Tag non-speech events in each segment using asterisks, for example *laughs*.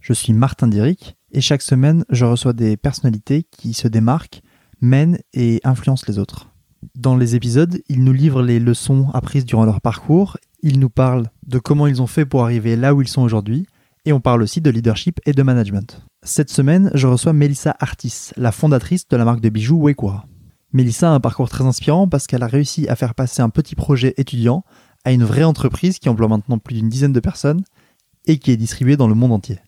Je suis Martin Diric et chaque semaine, je reçois des personnalités qui se démarquent, mènent et influencent les autres. Dans les épisodes, ils nous livrent les leçons apprises durant leur parcours, ils nous parlent de comment ils ont fait pour arriver là où ils sont aujourd'hui, et on parle aussi de leadership et de management. Cette semaine, je reçois Melissa Artis, la fondatrice de la marque de bijoux Wekura. Melissa a un parcours très inspirant parce qu'elle a réussi à faire passer un petit projet étudiant à une vraie entreprise qui emploie maintenant plus d'une dizaine de personnes et qui est distribuée dans le monde entier.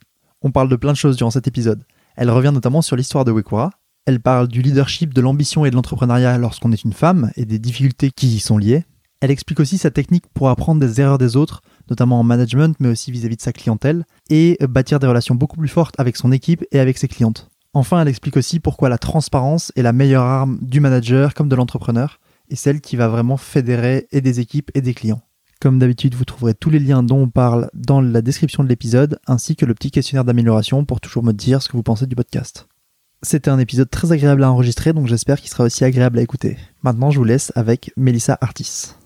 On parle de plein de choses durant cet épisode. Elle revient notamment sur l'histoire de Wekura. Elle parle du leadership, de l'ambition et de l'entrepreneuriat lorsqu'on est une femme et des difficultés qui y sont liées. Elle explique aussi sa technique pour apprendre des erreurs des autres, notamment en management, mais aussi vis-à-vis de sa clientèle, et bâtir des relations beaucoup plus fortes avec son équipe et avec ses clientes. Enfin, elle explique aussi pourquoi la transparence est la meilleure arme du manager comme de l'entrepreneur, et celle qui va vraiment fédérer et des équipes et des clients. Comme d'habitude, vous trouverez tous les liens dont on parle dans la description de l'épisode, ainsi que le petit questionnaire d'amélioration pour toujours me dire ce que vous pensez du podcast. C'était un épisode très agréable à enregistrer, donc j'espère qu'il sera aussi agréable à écouter. Maintenant, je vous laisse avec Melissa Artis.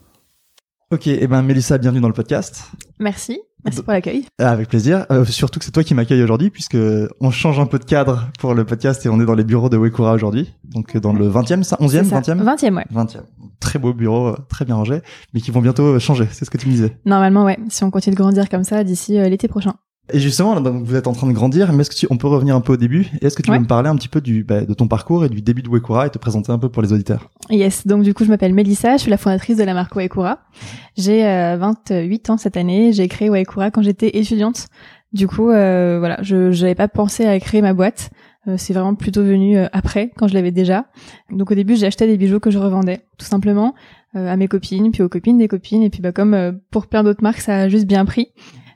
Ok, et ben Mélissa, bienvenue dans le podcast. Merci, merci pour l'accueil. Avec plaisir. Euh, surtout que c'est toi qui m'accueille aujourd'hui, puisque on change un peu de cadre pour le podcast et on est dans les bureaux de Wekura aujourd'hui. Donc dans le 20e, ça, 11e, 20e 20e, ouais. 20e. Très beau bureau, euh, très bien rangé, mais qui vont bientôt changer, c'est ce que tu me disais. Normalement, ouais. Si on continue de grandir comme ça d'ici euh, l'été prochain. Et justement, donc, vous êtes en train de grandir, mais est-ce que tu, on peut revenir un peu au début? Est-ce que tu Ouais. veux me parler un petit peu du, bah, de ton parcours et du début de Wekura et te présenter un peu pour les auditeurs? Yes, donc du coup, je m'appelle Mélissa, je suis la fondatrice de la marque Waikura. J'ai euh, 28 ans cette année, j'ai créé Waikura quand j'étais étudiante. Du coup, euh, voilà, je j'avais pas pensé à créer ma boîte. Euh, c'est vraiment plutôt venu euh, après, quand je l'avais déjà. Donc au début, j'ai acheté des bijoux que je revendais, tout simplement, euh, à mes copines, puis aux copines des copines. Et puis bah comme euh, pour plein d'autres marques, ça a juste bien pris.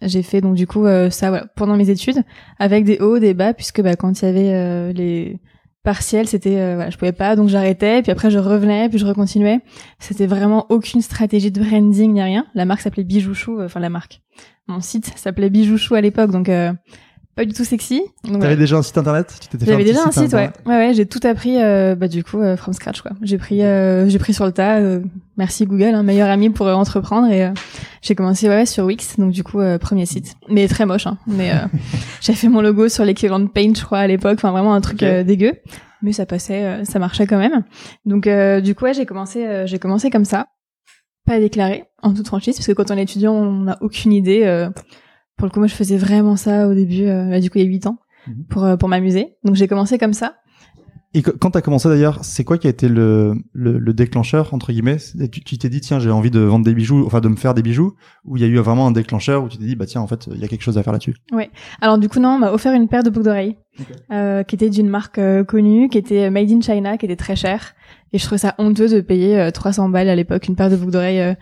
J'ai fait donc du coup euh, ça voilà, pendant mes études, avec des hauts, des bas, puisque bah, quand il y avait euh, les partiels, c'était euh, voilà, je pouvais pas, donc j'arrêtais, puis après je revenais, puis je recontinuais. C'était vraiment aucune stratégie de branding ni rien. La marque s'appelait Bijouchou, euh, enfin la marque. Mon site s'appelait Bijouchou à l'époque, donc euh, pas du tout sexy. T'avais voilà. déjà un site internet J'avais déjà un site, ouais. Ouais, ouais, j'ai tout appris, euh, bah du coup, euh, from scratch, quoi. J'ai pris, euh, j'ai pris sur le tas. euh, merci Google, hein, meilleur ami pour entreprendre. Et euh, j'ai commencé, ouais, sur Wix, donc du coup, euh, premier site, mais très moche. Hein, mais euh, *laughs* j'ai fait mon logo sur l'équivalent de Paint, je crois, à l'époque. Enfin, vraiment un truc Ok. euh, dégueu, mais ça passait, euh, ça marchait quand même. Donc, euh, du coup, ouais, j'ai commencé, euh, j'ai commencé comme ça, pas déclaré, en toute franchise, parce que quand on est étudiant, on n'a aucune idée. Pour le coup, moi, je faisais vraiment ça au début. euh, bah, du coup, il y a 8 ans Mhm. pour euh, pour m'amuser. Donc j'ai commencé comme ça. Et quand t'as commencé d'ailleurs, c'est quoi qui a été le, le, le déclencheur entre guillemets? Et Tu t'es dit tiens j'ai envie de vendre des bijoux, enfin de me faire des bijoux, ou il y a eu vraiment un déclencheur où tu t'es dit bah tiens en fait il y a quelque chose à faire là-dessus? Alors du coup non, on m'a offert une paire de boucles d'oreilles euh, qui était d'une marque euh, connue, qui était made in China, qui était très chère. Et je trouvais ça honteux de payer euh, 300 balles à l'époque une paire de boucles d'oreilles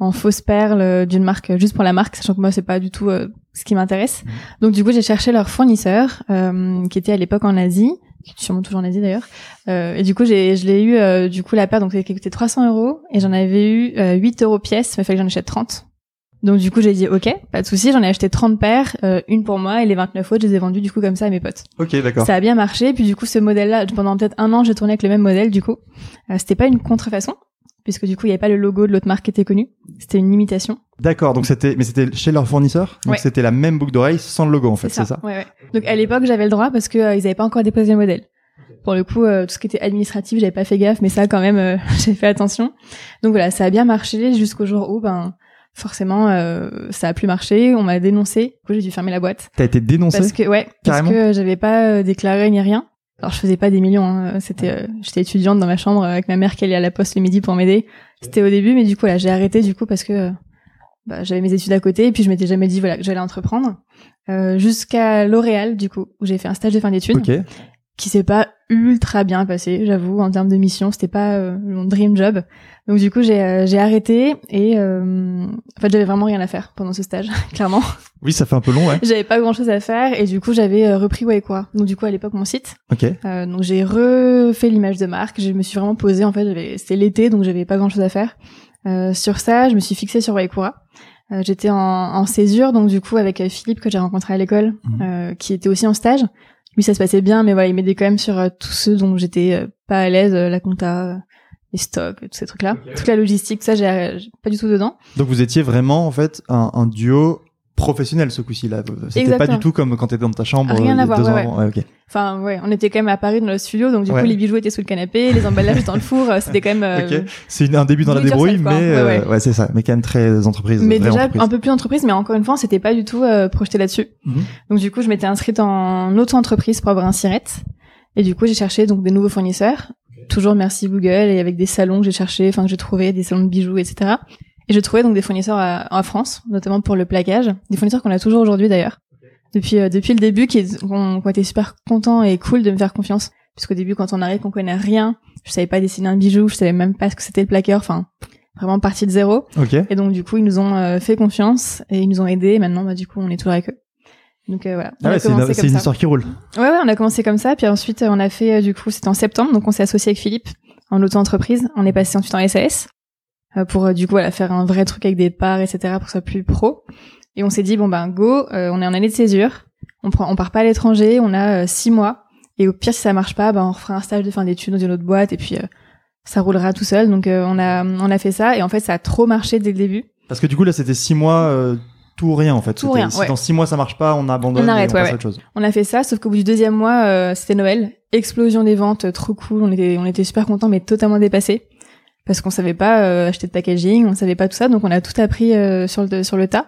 en fausse perle d'une marque juste pour la marque, sachant que moi c'est pas du tout ce qui m'intéresse. Mhm. Donc du coup j'ai cherché leur fournisseur euh, qui était à l'époque en Asie, qui est sûrement toujours en Asie d'ailleurs. Euh, et du coup j'ai je l'ai eu euh, du coup la paire donc qui coûtait 300 euros et j'en avais eu euh, 8 euros pièce, mais il fallait que j'en achète 30. Donc du coup j'ai dit ok, pas de souci, j'en ai acheté 30 paires, euh, une pour moi et les 29 autres je les ai vendues du coup comme ça à mes potes. Ok d'accord. Ça a bien marché, puis du coup ce modèle-là, pendant peut-être un an j'ai tourné avec le même modèle du coup. Euh, c'était pas une contrefaçon, puisque du coup il y avait pas le logo de l'autre marque qui était connu, c'était une imitation. D'accord donc c'était mais c'était chez leur fournisseur, donc Ouais. c'était la même boucle d'oreille sans le logo en fait, c'est ça. Ouais, ouais. Donc à l'époque j'avais le droit parce que euh, ils avaient pas encore déposé le modèle. Pour le coup, euh, tout ce qui était administratif, j'avais pas fait gaffe, mais ça quand même, euh, *laughs* j'ai fait attention. Donc voilà, ça a bien marché jusqu'au jour où, ben, forcément, ça a plus marché. On m'a dénoncé. Du coup, j'ai dû fermer la boîte T'as été dénoncé? Parce que ouais, parce que j'avais pas déclaré ni rien. Alors je faisais pas des millions. hein. C'était, euh, j'étais étudiante dans ma chambre avec ma mère qui allait à la poste le midi pour m'aider. C'était au début, mais du coup là, j'ai arrêté du coup parce que euh, bah, j'avais mes études à côté et puis je m'étais jamais dit voilà que j'allais entreprendre. Euh, jusqu'à L'Oréal du coup où j'ai fait un stage de fin d'études. Qui s'est pas ultra bien passé, j'avoue, en termes de mission, c'était pas euh, mon dream job. Donc du coup, j'ai euh, j'ai arrêté et euh, en fait, j'avais vraiment rien à faire pendant ce stage, *laughs* clairement. Oui, ça fait un peu long, ouais. J'avais pas grand-chose à faire et du coup, j'avais euh, repris Waikwa. Donc du coup, à l'époque, mon site. Ok. Euh, donc j'ai refait l'image de marque. Je me suis vraiment posée. En fait, c'était l'été, donc j'avais pas grand-chose à faire. Euh, sur ça, je me suis fixée sur Waikura. Euh, J'étais en, en césure, donc du coup avec Philippe que j'ai rencontré à l'école, euh, qui était aussi en stage. Lui, ça se passait bien, mais voilà, il m'aidait quand même sur euh, tous ceux dont j'étais euh, pas à l'aise, euh, la compta, euh, les stocks, tous ces trucs-là, toute la logistique, ça j'ai j'ai pas du tout dedans. Donc vous étiez vraiment en fait un, un duo professionnel ce coup-ci là. C'était pas du tout comme quand t'étais dans ta chambre Rien euh, à voir, deux ouais, ans avant. Ouais, ok. Enfin ouais, on était quand même à Paris dans le studio, donc du Ouais. coup les bijoux étaient sous le canapé, les emballages dans le four, euh, c'était quand même. euh. C'est un début dans la débrouille, mais Ouais, euh, ouais. ouais, c'est ça. Mais quand même très entreprise. Mais déjà entreprise. un peu plus entreprise, mais encore une fois, on s'était pas du tout euh, projeté là-dessus. Mhm. Donc du coup, je m'étais inscrite en auto-entreprise pour avoir un sirette. Et du coup, j'ai cherché donc des nouveaux fournisseurs. Toujours merci Google et avec des salons que j'ai cherché, enfin que j'ai trouvé des salons de bijoux, etc. Et j'ai trouvé donc des fournisseurs à- en France, notamment pour le plaquage, des fournisseurs qu'on a toujours aujourd'hui d'ailleurs. Depuis euh, depuis le début, qui qui ont été super contents et cool de me faire confiance. Puisqu'au début, quand on arrive, qu'on connaît rien, je savais pas dessiner un bijou, je savais même pas ce que c'était le plaqueur, enfin vraiment partie de zéro. Ok. Et donc du coup, ils nous ont euh, fait confiance et ils nous ont aidés. Et maintenant, bah, du coup, on est toujours avec eux. Donc euh, voilà. Ah ouais, c'est une, comme histoire qui roule. Ouais, ouais, on a commencé comme ça. Puis ensuite, euh, on a fait, euh, du coup, c'était en septembre. Donc on s'est associé avec Philippe en auto-entreprise. On est passé ensuite en SAS pour, euh, du coup, voilà, faire un vrai truc avec des parts, etc. pour que ce soit plus pro. Et on s'est dit, bon ben go, euh, on est en année de césure. On, prend, on part pas à l'étranger. On a euh, six mois. Et au pire, si ça marche pas, ben, on refera un stage de fin d'études dans une autre boîte. Et puis, euh, ça roulera tout seul. Donc euh, on, a, on a fait ça. Et en fait, ça a trop marché dès le début. Parce que du coup là c'était six mois euh, tout ou rien en fait. Tout rien, Si ouais. dans six mois ça marche pas, on abandonne. On arrête, et on ouais, passe ouais. autre chose. On a fait ça, sauf qu'au bout du deuxième mois, euh, c'était Noël. Explosion des ventes, euh, trop cool. On était, on était super contents, mais totalement dépassés. Parce qu'on savait pas euh, acheter de packaging, on savait pas tout ça, donc on a tout appris euh, sur, le, sur le tas.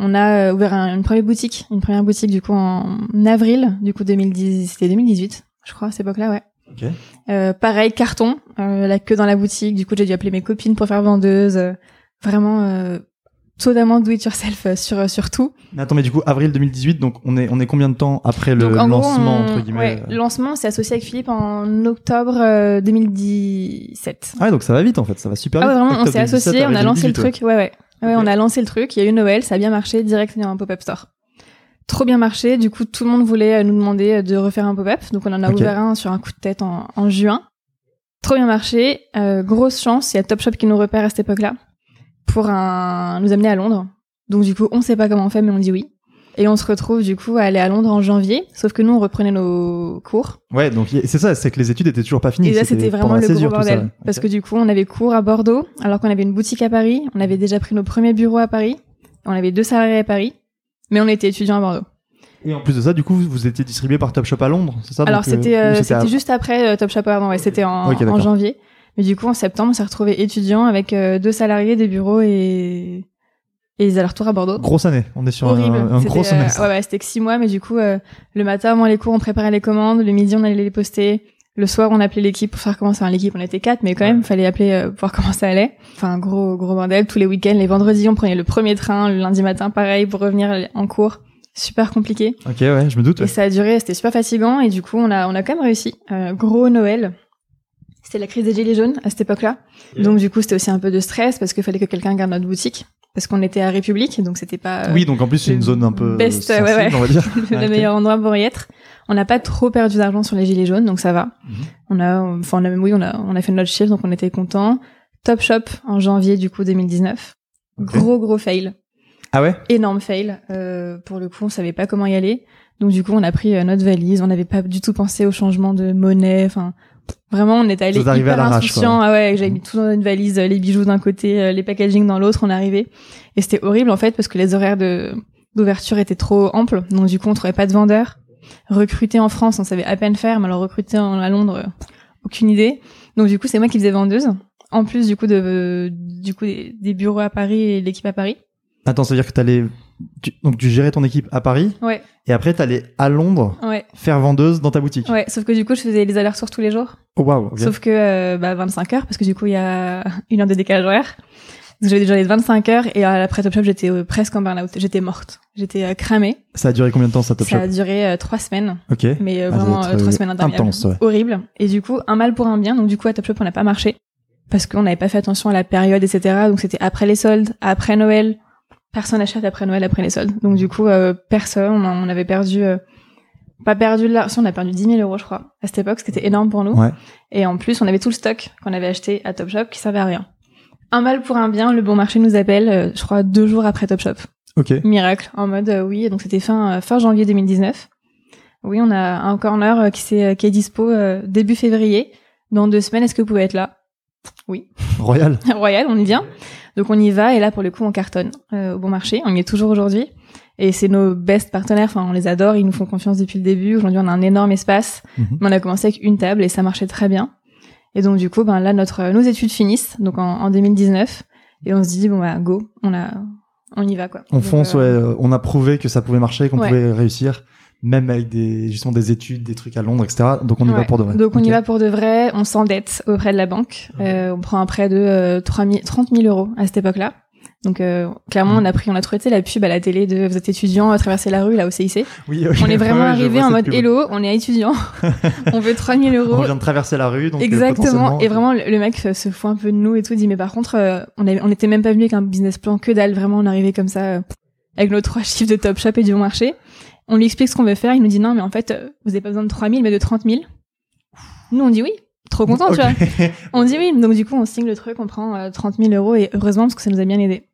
On a euh, ouvert un- une première boutique, une première boutique du coup en avril, du coup 2010, c'était 2018, je crois, à cette époque-là, ouais. Ok. Euh, pareil, carton, euh, la queue dans la boutique. Du coup, j'ai dû appeler mes copines pour faire vendeuse. euh, vraiment, euh, totalement do it yourself euh, sur sur tout. Mais attends mais du coup avril 2018 donc on est on est combien de temps après le Donc, en gros, lancement on- entre guillemets ouais, euh lancement, c'est associé avec Philippe en octobre euh, 2017. Ah ouais, donc ça va vite en fait, ça va super Ah vite. ouais, vraiment, on s'est 2017, associés, on a lancé le 2018, ouais. truc. Ouais, ouais. Ouais, on a lancé le truc. Il y a eu Noël, ça a bien marché, direct dans un pop-up store. Trop bien marché. Du coup, tout le monde voulait euh, nous demander euh, de refaire un pop-up. Donc, on en a ouvert un sur un coup de tête en, en juin. Trop bien marché. Euh, grosse chance. Il y a Topshop qui nous repère à cette époque-là pour un, nous amener à Londres. Donc, du coup, on sait pas comment on fait, mais on dit oui. Et on se retrouve, du coup, à aller à Londres en janvier. Sauf que nous, on reprenait nos cours. Ouais, donc c'est ça, c'est que les études étaient toujours pas finies. Et là, c'était vraiment le gros bordel. Parce que du coup, on avait cours à Bordeaux, alors qu'on avait une boutique à Paris. On avait déjà pris nos premiers bureaux à Paris. On avait deux salariés à Paris. Mais on était étudiants à Bordeaux. Et en plus de ça, du coup, vous, étiez distribué par Topshop à Londres, c'est ça? Alors, euh, c'était euh, à- juste après euh, Top Shop, pardon, ouais, c'était en janvier. Mais du coup, en septembre, on s'est retrouvés étudiants avec euh, deux salariés, des bureaux et, et des allers-retours à Bordeaux. Grosse année, on est sur Horrible. un, gros euh, semestre. ouais, ouais, c'était que six mois, mais du coup, euh, le matin, avant les cours, on préparait les commandes. Le midi, on allait les poster. Le soir, on appelait l'équipe pour faire comment ça. Enfin, l'équipe, on était quatre, mais quand même, fallait appeler euh, pour voir comment ça allait. Enfin, gros, gros bordel. Tous les week-ends, les vendredis, on prenait le premier train. Le lundi matin, pareil, pour revenir en cours. Super compliqué. Ok, ouais, je me doute. Et ouais. ça a duré, c'était super fatigant. Et du coup, on a, on a quand même réussi. Euh, gros Noël. C'était la crise des gilets jaunes à cette époque-là. Donc, du coup, c'était aussi un peu de stress parce qu'il fallait que quelqu'un garde notre boutique. Parce qu'on était à République, donc c'était pas euh, Oui, donc en plus, c'est une zone un peu best, sensible, ouais, ouais. on va dire. *laughs* le meilleur endroit pour y être. On n'a pas trop perdu d'argent sur les gilets jaunes, donc ça va. Mhm. On a, enfin, on a, oui, on a, on a fait notre chiffre, donc on était content. Top Shop en janvier, du coup, 2019. Ok. Gros, gros fail. Ah ouais? Énorme fail. Euh, pour le coup, on savait pas comment y aller. Donc, du coup, on a pris euh, notre valise. On n'avait pas du tout pensé au changement de monnaie. Enfin, vraiment, on était allé hyper insouciant. Ah ouais, j'avais mis tout dans une valise, euh, les bijoux d'un côté, euh, les packaging dans l'autre. On est arrivé. Et c'était horrible, en fait, parce que les horaires de, d'ouverture étaient trop amples. Donc, du coup, on trouvait pas de vendeurs. Recruter en France, on savait à peine faire. Mais alors, recruter en, à Londres, euh, aucune idée. Donc, du coup, c'est moi qui faisais vendeuse. En plus, du coup, de, du coup, des, des bureaux à Paris et l'équipe à Paris. Attends, ça veut dire que t'allais. Tu... Donc tu gérais ton équipe à Paris Ouais, et après t'allais à Londres ouais. faire vendeuse dans ta boutique. Ouais, sauf que du coup, je faisais les allers-retours tous les jours. Oh ok. Sauf que, euh, bah, 25 heures, parce que du coup, il y a *laughs* une heure de décalage horaire. J'avais déjà les 25 heures et après Top Shop, j'étais euh, presque en burn-out. J'étais morte. J'étais euh, cramée. Ça a duré combien de temps ça Top Ça Shop a duré euh, trois semaines. Ok. Mais euh, Ah, ça vraiment euh, trois euh, semaines intense, ouais. Horrible. Et du coup, un mal pour un bien. Donc du coup, à Top Shop, on n'a pas marché parce qu'on n'avait pas fait attention à la période, etc. Donc c'était après les soldes, après Noël. Personne n'achète après Noël, après les soldes. Donc du coup, euh, personne. On, avait perdu, euh, pas perdu l'argent. Si, on a perdu 10 000 euros, je crois, à cette époque, ce qui était énorme pour nous. Ouais. Et en plus, on avait tout le stock qu'on avait acheté à Top Shop qui servait à rien. Un mal pour un bien, le bon marché nous appelle, euh, je crois, deux jours après Top Shop. Ok. Miracle, en mode euh, oui, donc c'était fin, euh, fin janvier 2019. Oui, on a un corner qui, s'est- euh, qui est dispo début février. Dans deux semaines, est-ce que vous pouvez être là? Royal. *laughs* Royal, on y vient. Donc on y va et là pour le coup on cartonne euh, au bon marché. On y est toujours aujourd'hui et c'est nos best partenaires. Enfin on les adore, ils nous font confiance depuis le début. Aujourd'hui on a un énorme espace. Mhm. Mais on a commencé avec une table et ça marchait très bien. Et donc du coup ben là notre nos études finissent donc en, en 2019 et on se dit bon bah go, on a on y va quoi. On Donc, fonce, euh, ouais. On a prouvé que ça pouvait marcher, qu'on Ouais. pouvait réussir, même avec des, justement, des études, des trucs à Londres, etc. Donc on y va pour de vrai. Donc on y va pour de vrai, on s'endette auprès de la banque, Euh, on prend un prêt de euh, 3 000 30 000 euros à cette époque-là. Donc euh, clairement Mhm. on a pris, on a trouvé la pub à la télé de vous êtes étudiant, traverser la rue là au CIC. Oui, ok. On est vraiment Ouais, arrivé en mode pub. hello, on est étudiant, *laughs* on veut 3 000 On euros. vient de traverser la rue, donc euh, Exactement. Et vraiment, le mec se se fout un peu de nous et tout. Il dit, mais par contre, euh, on, on était même pas venu avec un business plan que dalle. Vraiment, on arrivait comme ça, euh, avec nos trois chiffres de Top Shop et du bon marché. On lui explique ce qu'on veut faire. Il nous dit, non, mais en fait, euh, vous avez pas besoin de 3 000, mais de 30 000. Nous, on dit oui. Trop content, tu vois. *laughs* On dit oui. Donc, du coup, on signe le truc, on prend euh, 30 000 euros et heureusement, parce que ça nous a bien aidé.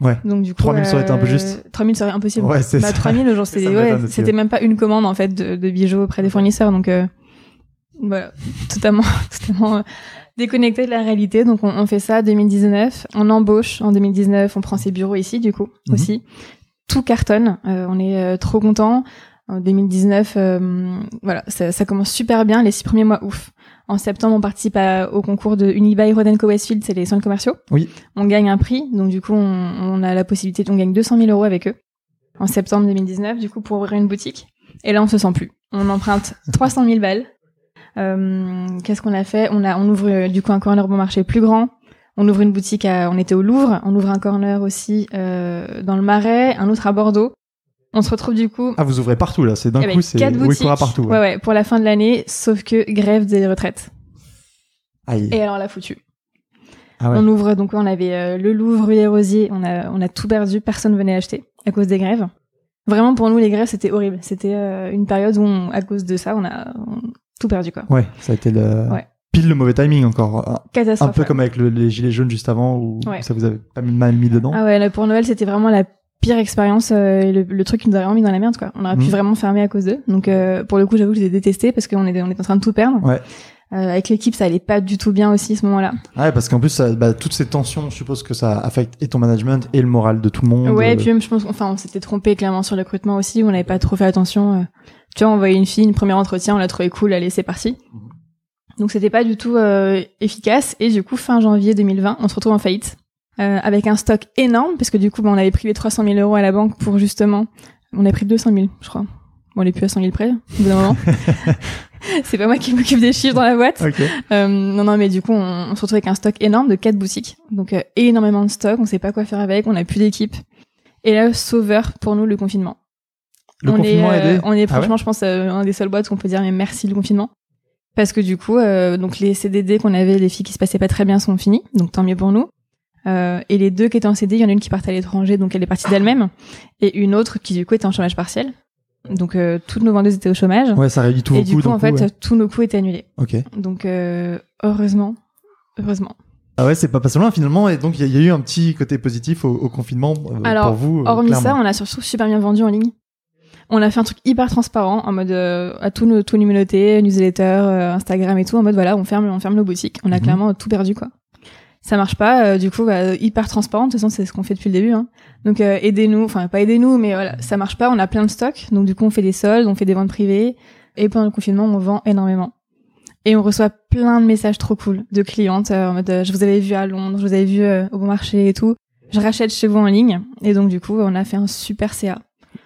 Ouais. Donc, du coup. 3 000 ça aurait été un peu juste. 3 000 serait impossible. Ouais, c'est bah, ça. 3 000, genre, c'était, ouais, c'était même pas une commande, en fait, de, de bijoux auprès des fournisseurs. Donc, euh, voilà. Totalement, *laughs* totalement euh, déconnecté de la réalité. Donc, on, on fait ça 2019. On embauche en 2019. On prend ses bureaux ici, du coup, Mhm. aussi. Tout cartonne. Euh, on est euh, trop content. En 2019, euh, voilà, ça, ça commence super bien. Les six premiers mois, ouf. En septembre, on participe à- au concours de Unibail Rodenco Westfield, c'est les centres commerciaux. Oui. On gagne un prix, donc du coup, on, on a la possibilité, on gagne 200 000 euros avec eux. En septembre 2019, du coup, pour ouvrir une boutique. Et là, on se sent plus. On emprunte *laughs* 300 000 balles. Euh, Qu'est-ce qu'on a fait? On a, on ouvre du coup un corner bon marché plus grand. On ouvre une boutique à, on était au Louvre. On ouvre un corner aussi euh, dans le Marais, un autre à Bordeaux. On se retrouve du coup Ah, vous ouvrez partout, là. C'est d'un avec coup, c'est quatre boutiques. Wikura partout. Ouais, ouais, pour la fin de l'année, sauf que grève des retraites. Aïe. Et alors, la foutu. Ah ouais. On ouvre, donc on avait euh, le Louvre, rue des Rosiers, on a, on a tout perdu, personne venait acheter à cause des grèves. Vraiment, pour nous, les grèves, c'était horrible. C'était euh, une période où, on- à cause de ça, on a on- tout perdu, quoi. Ouais, ça a été le... Ouais. Pile le mauvais timing encore. Un, Catastrophe. un peu ouais. comme avec le- les gilets jaunes juste avant où Ouais. ça vous avait pas mal mis dedans. Ah ouais, là, pour Noël, c'était vraiment la pire expérience, euh, le, le truc qui nous a vraiment mis dans la merde, quoi. On aurait pu Mhm. vraiment fermer à cause d'eux. Donc, euh, pour le coup, j'avoue que je les ai détestés parce qu'on était, on était en train de tout perdre. Ouais. Euh, avec l'équipe, ça allait pas du tout bien aussi à ce moment-là. Ouais, parce qu'en plus, ça- bah, toutes ces tensions, je suppose que ça affecte et ton management et le moral de tout le monde. Ouais, et puis même, je pense, enfin, on s'était trompé clairement sur le recrutement aussi, on n'avait pas trop fait attention. Tu vois, on voyait une fille, une première entretien, on l'a trouvé cool, allez, c'est parti. Donc c'était pas du tout euh, efficace, et du coup, fin janvier 2020, on se retrouve en faillite, euh, avec un stock énorme, parce que du coup, bah, on avait pris les 300 000 euros à la banque pour justement, on a pris 200 000, je crois. Bon, on est plus à 100 000 près, au bout d'un moment. *laughs* *laughs* c'est pas moi qui m'occupe des chiffres dans la boîte. Ok. Euh, non, non, mais du coup, on, on se retrouve avec un stock énorme de quatre boutiques. Donc, euh, énormément de stock. On sait pas quoi faire avec. On n'a plus d'équipe. Et là, sauveur pour nous, le confinement. Le on confinement est, a euh, aidé On est Ah ouais? franchement, je pense, euh, un des seules boîtes qu'on peut dire mais merci le confinement. Parce que du coup, euh, donc les CDD qu'on avait, les filles qui se passaient pas très bien sont finis. Donc, tant mieux pour nous. Euh, et les deux qui étaient en CD, il y en a une qui partait à l'étranger, donc elle est partie d'elle-même. Et une autre qui, du coup, était en chômage partiel. Donc, euh, toutes nos vendeuses étaient au chômage. Ouais, ça réduit tout et vos du coup, d'un en fait, ouais. tous nos coûts étaient annulés. Ok. Donc, euh, heureusement, heureusement. Ah ouais, c'est pas passé loin finalement. Et donc, il y, a- il y a eu un petit côté positif au, au confinement euh, Alors, pour vous. euh, Hormis ça, on a surtout super bien vendu en ligne. On a fait un truc hyper transparent en mode euh, à tous nos tous communautés, newsletter, euh, Instagram et tout en mode voilà, on ferme on ferme nos boutiques. On a Mhm. clairement tout perdu quoi. Ça marche pas, euh, du coup bah, hyper transparent. De toute façon, c'est ce qu'on fait depuis le début. Hein. Donc euh, aidez-nous, enfin pas aidez-nous, mais voilà, ça marche pas. On a plein de stocks, donc du coup on fait des soldes, on fait des ventes privées. Et pendant le confinement, on vend énormément. Et on reçoit plein de messages trop cool de clientes euh, en mode euh, je vous avais vu à Londres, je vous avais vu au bon marché et tout. Je rachète chez vous en ligne. Et donc du coup, on a fait un super CA.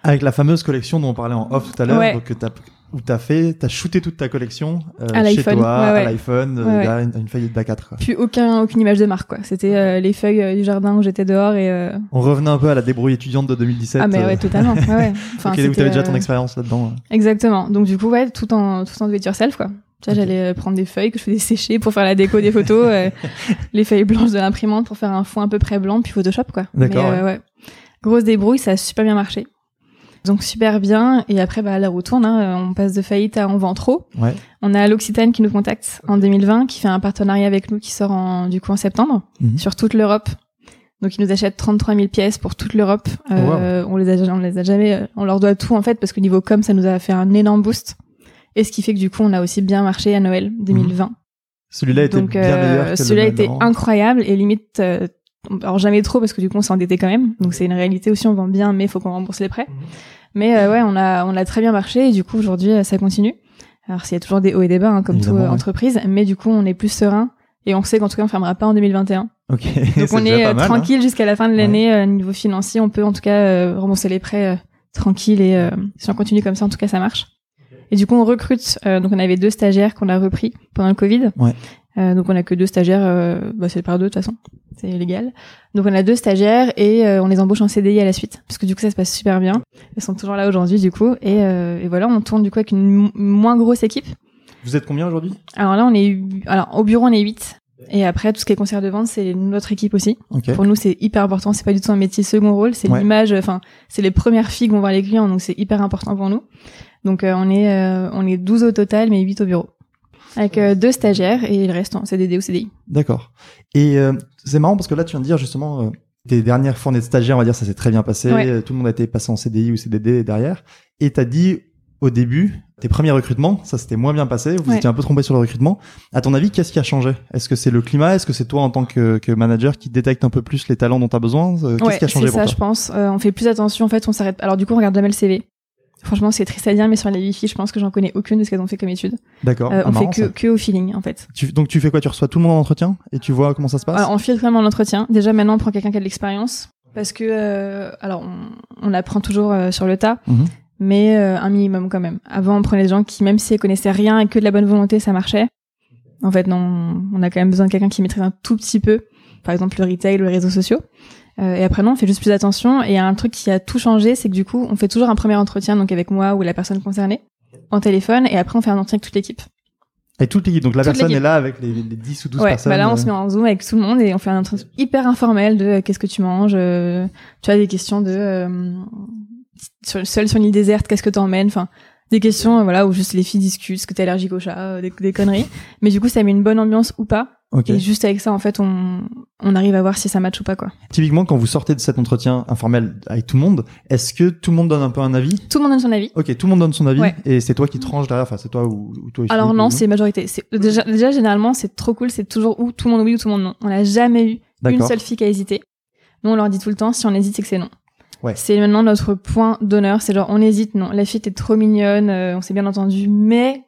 Avec la fameuse collection dont on parlait en off tout à l'heure, Ouais. que t'as où t'as fait, t'as shooté toute ta collection euh, À chez toi, ouais, ouais. à l'iPhone, euh, Ouais, une, une feuille d'A4. quoi. Puis aucun, aucune image de marque, quoi. C'était euh, les feuilles euh, du jardin où j'étais dehors et. euh, On revenait un peu à la débrouille étudiante de 2017. Ah, mais ouais, totalement. Ouais, ouais. *laughs* Enfin, ok, où t'avais déjà ton expérience là-dedans. Exactement. Donc, du coup, ouais, tout en, tout en do it yourself, quoi. Tu vois, Ok. j'allais prendre des feuilles que je faisais sécher pour faire la déco des photos, *laughs* les feuilles blanches de l'imprimante pour faire un fond à peu près blanc, puis Photoshop, quoi. D'accord, ouais. Grosse débrouille, ça a super bien marché. Donc, super bien. Et après, bah, l'heure où tourne, hein, on passe de faillite à on vend trop. Ouais. On a l'Occitane qui nous contacte en 2020, qui fait un partenariat avec nous qui sort en, du coup, en septembre, Mhm. sur toute l'Europe. Donc, ils nous achètent 33 000 pièces pour toute l'Europe. Oh, Euh, On les a, on les a jamais, euh, on leur doit tout, en fait, parce que niveau com, ça nous a fait un énorme boost. Et ce qui fait que du coup, on a aussi bien marché à Noël 2020. Celui-là était Donc, bien euh, meilleur que le celui-là était incroyable et limite, euh, alors jamais trop parce que du coup, on s'est endetté quand même. Donc, c'est une réalité aussi, on vend bien, mais il faut qu'on rembourse les prêts. Mais euh, ouais, on a, on a très bien marché et du coup, aujourd'hui, euh, ça continue. Alors, s'il y a toujours des hauts et des bas, hein, comme toute ouais. entreprise, mais du coup, on est plus serein et on sait qu'en tout cas, on fermera pas en 2021. Ok. *laughs* Donc, on est euh, hein. tranquille jusqu'à la fin de l'année, euh, niveau financier. On peut en tout cas euh, rembourser les prêts euh, tranquille et euh, si on continue comme ça, en tout cas, ça marche. Et du coup, on recrute. euh, donc, on avait deux stagiaires qu'on a repris pendant le Covid. Ouais. Euh, donc, on a que deux stagiaires. euh, bah, c'est par deux de toute façon, c'est légal. Donc, on a deux stagiaires et euh, on les embauche en CDI à la suite parce que du coup, ça se passe super bien. Ils sont toujours là aujourd'hui, du coup. Et, euh, et voilà, on tourne du coup avec une mo- moins grosse équipe. Vous êtes combien aujourd'hui? Alors là, on est, alors au bureau, on est 8 Et après, tout ce qui est concert de vente, c'est notre équipe aussi. Ok. Pour nous, c'est hyper important. C'est pas du tout un métier second rôle. C'est Ouais. l'image. Enfin, c'est les premières filles que vont voir les clients. Donc, c'est hyper important pour nous. Donc, euh, on est, euh, on est 12 au total, mais 8 au bureau. Avec euh, deux stagiaires et le reste en CDD ou CDI. D'accord. Et euh, c'est marrant parce que là, tu viens de dire justement, euh, tes dernières fournées de stagiaires, on va dire, ça s'est très bien passé. Ouais. Tout le monde a été passé en CDI ou CDD derrière. Et t'as dit au début, tes premiers recrutements, ça s'était moins bien passé. Vous Ouais. étiez un peu trompé sur le recrutement. À ton avis, qu'est-ce qui a changé? Est-ce que c'est le climat? Est-ce que c'est toi en tant que, que manager qui détecte un peu plus les talents dont tu as besoin? Euh, Qu'est-ce Ouais, qui a changé c'est pour ça, toi? je pense. Euh, on fait plus attention. En fait, on s'arrête. Alors, du coup, on regarde jamais le CV. Franchement, c'est triste à dire, mais sur les wifi, je pense que j'en connais aucune de ce qu'elles ont fait comme étude. D'accord. Euh, Ah, on fait que, que au feeling, en fait. Tu- donc tu fais quoi? Tu reçois tout le monde en entretien? Et tu vois comment ça se passe? Alors, on filtre vraiment l'entretien. Déjà, maintenant, on prend quelqu'un qui a de l'expérience. Parce que, euh, alors, on, on apprend toujours euh, sur le tas, Mhm. mais euh, un minimum quand même. Avant, on prenait des gens qui, même s'ils connaissaient rien et que de la bonne volonté, ça marchait. En fait, non, on a quand même besoin de quelqu'un qui maîtrise un tout petit peu, par exemple le retail ou les réseaux sociaux. Euh, et après, non, on fait juste plus attention. Et un truc qui a tout changé, c'est que du coup, on fait toujours un premier entretien, donc avec moi ou la personne concernée, en téléphone, et après, on fait un entretien avec toute l'équipe. Et toute l'équipe. Donc la Toute personne est là avec les, les 10 ou 12 Ouais, personnes. bah là on euh, se met en zoom avec tout le monde et on fait un entretien hyper informel de euh, qu'est-ce que tu manges, euh, tu as des questions de euh, sur, seul sur une île déserte, qu'est-ce que t'emmènes, enfin des questions voilà où juste les filles discutent, est-ce que t'es allergique au chat, des, des conneries. Mais du coup ça met une bonne ambiance ou pas ok. et juste avec ça en fait on on arrive à voir si ça match ou pas quoi. Typiquement, quand vous sortez de cet entretien informel avec tout le monde, est-ce que tout le monde donne un peu un avis? Tout le monde donne son avis. Ok, tout le monde donne son avis Ouais. et c'est toi qui tranches derrière, enfin c'est toi ou, ou toi. Alors non, c'est majorité. C'est déjà, déjà généralement c'est trop cool, c'est toujours ou tout le monde oui ou tout le monde non. On n'a jamais eu une seule fille qui a hésité. Nous, on leur dit tout le temps, si on hésite, c'est que c'est non. Ouais. C'est maintenant notre point d'honneur. C'est genre, on hésite, non. La fille était trop mignonne, euh, on s'est bien entendu, mais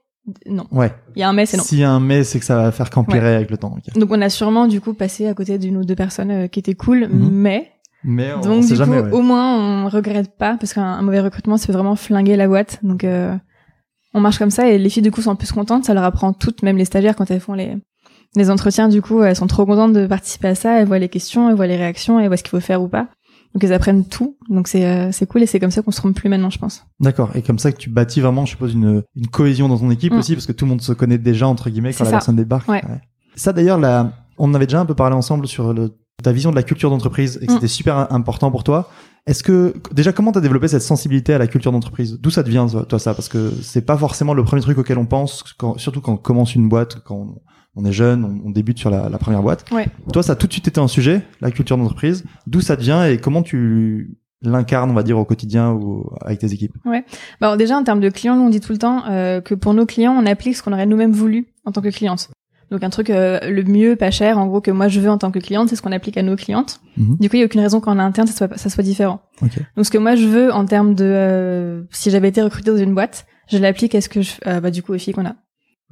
non. Ouais. Il y a un mais, c'est non. S'il y a un mais, c'est que ça va faire qu'empirer avec le temps. Donc, on a sûrement, du coup, passé à côté d'une ou deux personnes euh, qui étaient cool, Mhm. mais, Mais on, donc, sait du jamais. coup, ouais. au moins, on regrette pas, parce qu'un un mauvais recrutement, ça peut vraiment flinguer la boîte. Donc, euh, on marche comme ça, et les filles, du coup, sont plus contentes. Ça leur apprend toutes, même les stagiaires, quand elles font les, les entretiens, du coup, elles sont trop contentes de participer à ça. Elles voient les questions, elles voient les réactions, elles voient ce qu'il faut faire ou pas. Donc, elles apprennent tout. Donc, c'est euh, c'est cool, et c'est comme ça qu'on se trompe plus maintenant, je pense. D'accord. Et comme ça que tu bâtis vraiment, je suppose, une, une cohésion dans ton équipe Mm. aussi, parce que tout le monde se connaît déjà entre guillemets quand la ça. personne débarque. Ouais. Ça d'ailleurs, là, on en avait déjà un peu parlé ensemble sur le, ta vision de la culture d'entreprise et que Mm. c'était super important pour toi. Est-ce que déjà comment t'as développé cette sensibilité à la culture d'entreprise? D'où ça te vient toi, toi, ça? Parce que c'est pas forcément le premier truc auquel on pense, quand, surtout quand on commence une boîte, quand on, on est jeune, on, on débute sur la, la première boîte. Ouais. Toi, ça a tout de suite été un sujet, la culture d'entreprise. D'où ça te vient et comment tu l'incarnes, on va dire, au quotidien ou avec tes équipes? Bah, alors déjà, en termes de clients, nous, on dit tout le temps euh, que pour nos clients, on applique ce qu'on aurait nous-mêmes voulu en tant que cliente. Donc un truc euh, le mieux, pas cher, en gros, que moi je veux en tant que cliente, c'est ce qu'on applique à nos clientes. Mhm. Du coup, il n'y a aucune raison qu'en interne, ça soit, ça soit différent. Ok. Donc ce que moi je veux en termes de... euh, si j'avais été recrutée dans une boîte, je l'applique à ce que je... euh, bah, du coup, aux filles qu'on a.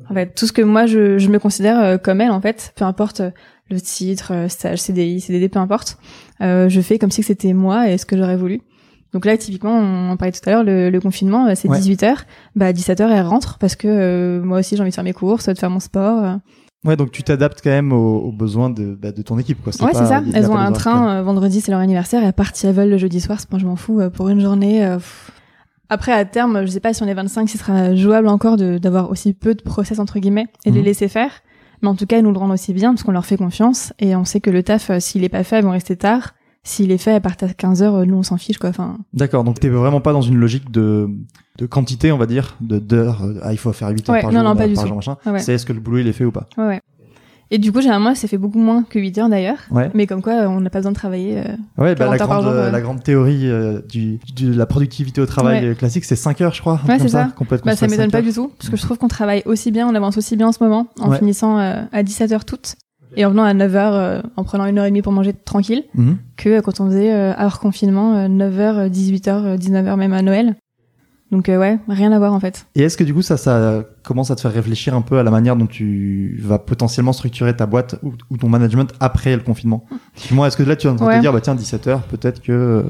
En fait, tout ce que moi je, je me considère euh, comme elle, en fait, peu importe euh, le titre, euh, stage, CDI, CDD, peu importe, euh, je fais comme si c'était moi et ce que j'aurais voulu. Donc là, typiquement, on en parlait tout à l'heure, le, le confinement, c'est Ouais. 18h. Bah, à 17h, elle rentre parce que euh, moi aussi, j'ai envie de faire mes courses, de faire mon sport. euh. Ouais, donc tu t'adaptes quand même aux, aux besoins de, bah, de ton équipe, quoi. Ouais, c'est ça. Elles ont un train, euh, vendredi, c'est leur anniversaire, elles partent si elles veulent le jeudi soir, c'est je m'en fous, euh, pour une journée. euh, pff. Après, à terme, je sais pas si on est 25, ce sera jouable encore de d'avoir aussi peu de process, entre guillemets, et de les Mhm. laisser faire. Mais en tout cas, elles nous le rendent aussi bien, parce qu'on leur fait confiance, et on sait que le taf, euh, s'il est pas fait, elles vont rester tard. S'il est fait, elles partent à 15h, nous, on s'en fiche, quoi. Enfin, D'accord, donc t'es vraiment pas dans une logique de, de quantité, on va dire, de d'heures. euh, Ah, il faut faire 8 heures Ouais, par non, jour, non, pas par du jour, tout. machin. Ouais. C'est est-ce que le boulot il est fait ou pas? Ouais, ouais. Et du coup, généralement, ça fait beaucoup moins que 8 heures d'ailleurs. Ouais. Mais comme quoi, euh, on n'a pas besoin de travailler. euh, Ouais, bah, la, 40 heures par grande, jour, euh, ouais. la grande théorie euh, du, de la productivité au travail Ouais. euh, classique, c'est 5 heures, je crois. Ouais, c'est ça. peut être Bah, ça m'étonne pas heures. du tout, parce que je trouve qu'on travaille aussi bien, on avance aussi bien en ce moment, en finissant euh, à 17h toutes, et en venant à 9h, en prenant une heure et demie pour manger tranquille, Mhm. que euh, quand on faisait euh, hors confinement, euh, 9h, 18h, 19h même à Noël. Donc euh, ouais, rien à voir en fait. Et est-ce que du coup ça, ça commence à te faire réfléchir un peu à la manière dont tu vas potentiellement structurer ta boîte ou, ou ton management après le confinement? Moi, est-ce que là tu es en train de te dire, bah tiens, 17h, peut-être que euh,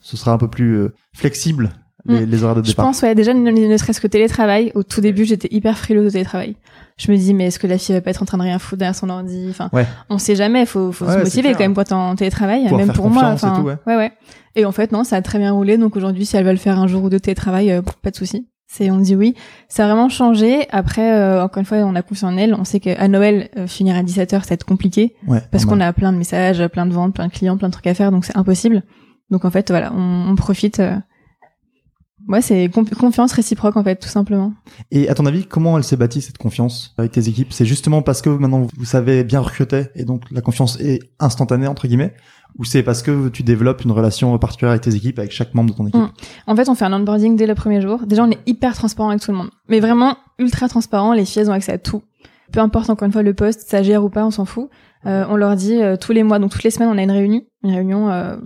ce sera un peu plus euh, flexible les, Mm. les horaires de Je départ pense, ouais, déjà, ne, ne serait-ce que télétravail, au tout début, j'étais hyper frileuse de télétravail. Je me dis, mais est-ce que la fille va pas être en train de rien foutre derrière son ordi? Enfin, Ouais. on sait jamais, faut, faut Ouais, se motiver quand même quand t'es en télétravail, Pouvoir même pour moi. Enfin, tout, ouais. ouais, ouais. Et en fait, non, ça a très bien roulé, donc aujourd'hui, si elles veulent faire un jour ou deux de télétravail, euh, pas de souci. C'est, on dit oui. Ça a vraiment changé. Après, euh, encore une fois, on a confiance en elles. On sait qu'à Noël, euh, finir à 17h, ça va être compliqué Ouais, parce qu'on a plein de messages, plein de ventes, plein de clients, plein de trucs à faire, donc c'est impossible. Donc en fait, voilà, on, on profite. Ouais, c'est con- confiance réciproque en fait, tout simplement. Et à ton avis, comment elle s'est bâtie cette confiance avec tes équipes? C'est justement parce que maintenant vous savez bien recruter et donc la confiance est instantanée entre guillemets, ou c'est parce que tu développes une relation particulière avec tes équipes, avec chaque membre de ton équipe? Mm. En fait, on fait un onboarding dès le premier jour. Déjà, on est hyper transparent avec tout le monde, mais vraiment ultra transparent. Les filles elles ont accès à tout, peu importe encore une fois le poste, stagiaire ou pas, on s'en fout. Euh, on leur dit euh, tous les mois, donc toutes les semaines, on a une réunion, une réunion euh,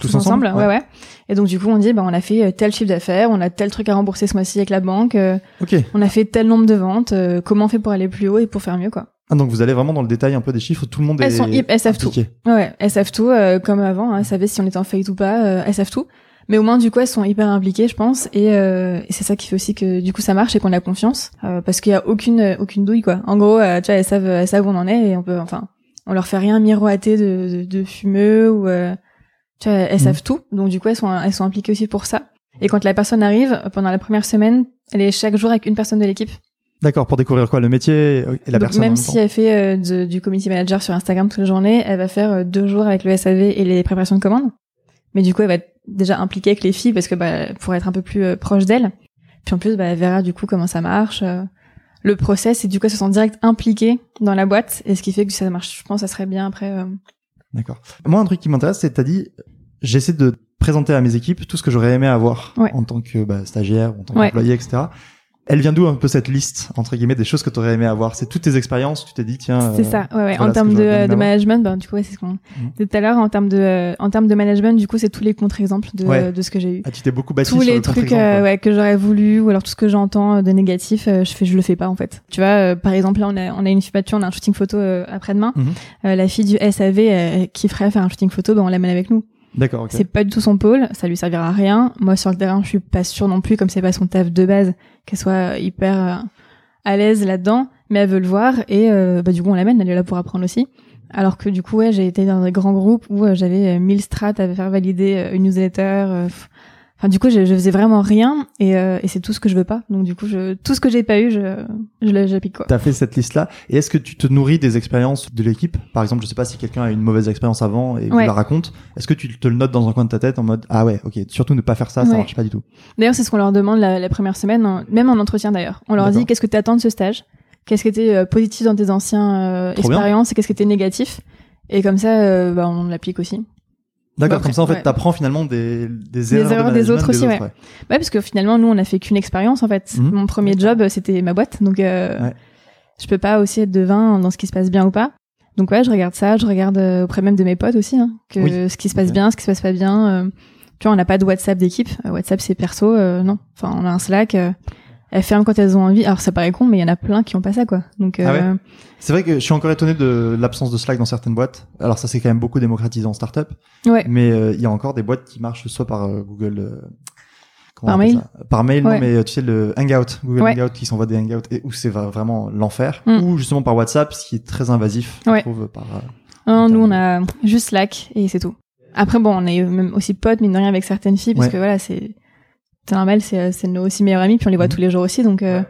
Tous ensemble, ouais. ouais Et donc du coup, on dit bah on a fait euh, tel chiffre d'affaires, on a tel truc à rembourser ce mois-ci avec la banque, euh, Ok. on a fait tel nombre de ventes, euh, comment on fait pour aller plus haut et pour faire mieux quoi. Ah, donc vous allez vraiment dans le détail un peu des chiffres, tout le monde Elles est sont elles savent tout. Ouais, elles savent tout, euh, comme avant, hein, elles savaient si on était en faillite ou pas, euh, elles savent tout. Mais au moins, du coup, elles sont hyper impliquées, je pense, et, euh, et c'est ça qui fait aussi que du coup ça marche et qu'on a confiance, euh, parce qu'il y a aucune aucune douille quoi. En gros, tu vois, elles savent elles savent où on en est et on peut, enfin, on leur fait rien miroiter de, de, de fumeux ou, tu vois, elles Mhm. savent tout, donc du coup elles sont elles sont impliquées aussi pour ça. Et quand la personne arrive, pendant la première semaine, elle est chaque jour avec une personne de l'équipe. D'accord, pour découvrir quoi Le métier et la Donc personne en même si temps. elle fait euh, de- du community manager sur Instagram toute la journée, elle va faire euh, deux jours avec le SAV et les préparations de commandes. Mais du coup, elle va être déjà impliquée avec les filles parce que bah, pour être un peu plus euh, proche d'elles. Puis en plus, bah, elle verra du coup comment ça marche, euh, le process et du coup, elle se sent direct impliquée dans la boîte et ce qui fait que ça marche. Je pense, que ça serait bien après. D'accord. Moi, un truc qui m'intéresse, c'est que t'as dit, j'essaie de présenter à mes équipes tout ce que j'aurais aimé avoir Ouais. en tant que bah, stagiaire, en tant Ouais. qu'employé, etc. Elle vient d'où un peu cette liste entre guillemets des choses que t'aurais aimé avoir? C'est toutes tes expériences. Tu t'es dit tiens. C'est euh, ça, ouais, ouais. voilà en termes de, management, ben, du coup, ouais, c'est ce qu'on disait tout à l'heure. En termes de, en termes de management, du coup, c'est tous les contre-exemples de, Ouais. de ce que j'ai eu. Ah, tu t'es beaucoup bâti tous sur les le trucs euh, ouais, que j'aurais voulu ou alors tout ce que j'entends euh, de négatif euh, je fais je le fais pas en fait tu vois euh, par exemple là on a on a une fille battue on a un shooting photo après-demain. Euh, la fille du SAV qui ferait faire un shooting photo ben on l'amène avec nous D'accord. ok. c'est pas du tout son pôle ça lui servira à rien moi sur le terrain je suis pas sûre non plus comme c'est pas son taf de base qu'elle soit euh, hyper euh, à l'aise là-dedans mais elle veut le voir et euh, bah du coup on l'amène elle est là pour apprendre aussi alors que du coup ouais j'ai été dans des grands groupes où j'avais euh, 1000 strates à faire valider une newsletter Enfin, du coup, je, je faisais vraiment rien et, euh, et c'est tout ce que je veux pas. Donc, du coup, je, tout ce que j'ai pas eu, je, je j'applique quoi. T'as fait cette liste-là. Et est-ce que tu te nourris des expériences de l'équipe? Par exemple, je sais pas si quelqu'un a eu une mauvaise expérience avant et vous Ouais. la raconte. Est-ce que tu te le notes dans un coin de ta tête en mode ah ouais, ok, surtout ne pas faire ça, ça Ouais. marche pas du tout. D'ailleurs, c'est ce qu'on leur demande la, la première semaine, même en entretien d'ailleurs. On leur D'accord. dit qu'est-ce que tu attends de ce stage, qu'est-ce qui était euh, positif dans tes anciens euh, bien. expériences et qu'est-ce qui était négatif? Et comme ça, euh, bah, on l'applique aussi. D'accord, Bah, comme ça en fait, ouais. t'apprends finalement des, des, Des erreurs, de erreurs des autres aussi, ouais. Ouais, parce que finalement, nous, on a fait qu'une expérience en fait. Mhm. Mon premier job, c'était ma boîte, donc euh, je peux pas aussi être devin dans ce qui se passe bien ou pas. Donc ouais, je regarde ça, je regarde euh, auprès même de mes potes aussi, hein, que Oui. ce qui se passe bien, ce qui se passe pas bien. euh, tu vois, on n'a pas de WhatsApp d'équipe. Euh, WhatsApp c'est perso, euh, non. Enfin, on a un Slack. Elles ferment quand elles ont envie. Alors ça paraît con, mais il y en a plein qui ont pas ça, quoi. Donc, Ah ouais euh, C'est vrai que je suis encore étonné de l'absence de Slack dans certaines boîtes. Alors ça c'est quand même beaucoup démocratisé en startup, ouais. mais euh, il y a encore des boîtes qui marchent soit par euh, Google. euh, Par mail Par mail, non, Ouais. mais euh, tu sais le Hangout, Google Ouais. Hangout qui s'envoie des Hangouts et où c'est vraiment l'enfer, Mm. ou justement par WhatsApp, ce qui est très invasif, je trouve, par. euh, Non, nous on a juste Slack et c'est tout. Après bon, on est même aussi potes mine de rien avec certaines filles parce que voilà, c'est c'est normal, c'est c'est nos aussi meilleurs amis puis on les voit Mhm. tous les jours aussi donc euh,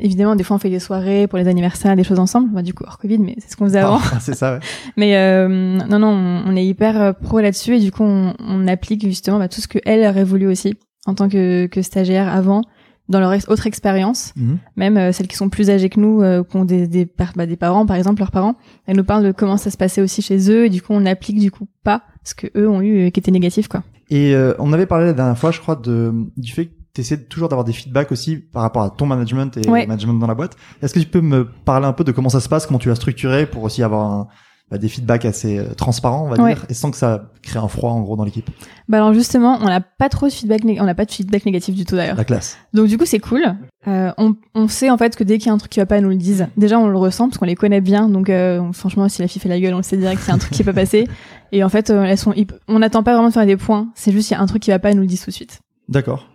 évidemment des fois on fait des soirées pour les anniversaires, des choses ensemble. Bah, du coup hors Covid mais c'est ce qu'on faisait avant. ah, *laughs* c'est ça, ouais. *laughs* Mais euh, non non, on, on est hyper euh, pro là-dessus et du coup on, on applique justement bah, tout ce que elle aurait voulu aussi en tant que que stagiaire avant dans leur ex- autre expérience Mhm. même euh, celles qui sont plus âgées que nous, euh, qui ont des, des, bah, des parents, par exemple, leurs parents, elles nous parlent de comment ça se passait aussi chez eux, et du coup, on applique du coup pas ce que eux ont eu euh, qui était négatif, quoi. Et euh, on avait parlé la dernière fois, je crois, de, du fait que tu essaies toujours d'avoir des feedbacks aussi par rapport à ton management et Ouais. le management dans la boîte. Est-ce que tu peux me parler un peu de comment ça se passe, comment tu l'as structuré pour aussi avoir un, bah, des feedbacks assez euh, transparents, on va Ouais. dire, et sans que ça crée un froid en gros dans l'équipe? Bah alors justement, on n'a pas trop de feedback, on n'a pas de feedback négatif du tout d'ailleurs. La classe. Donc du coup, c'est cool. Euh, on, on sait en fait que dès qu'il y a un truc qui va pas, nous le disent. Déjà, on le ressent parce qu'on les connaît bien. Donc euh, franchement, si la fille fait la gueule, on le sait direct qu'il y a un truc qui peut passer. *laughs* Et en fait, euh, elles sont, on n'attend pas vraiment de faire des points. C'est juste il y a un truc qui va pas, elles nous le disent tout de suite. D'accord.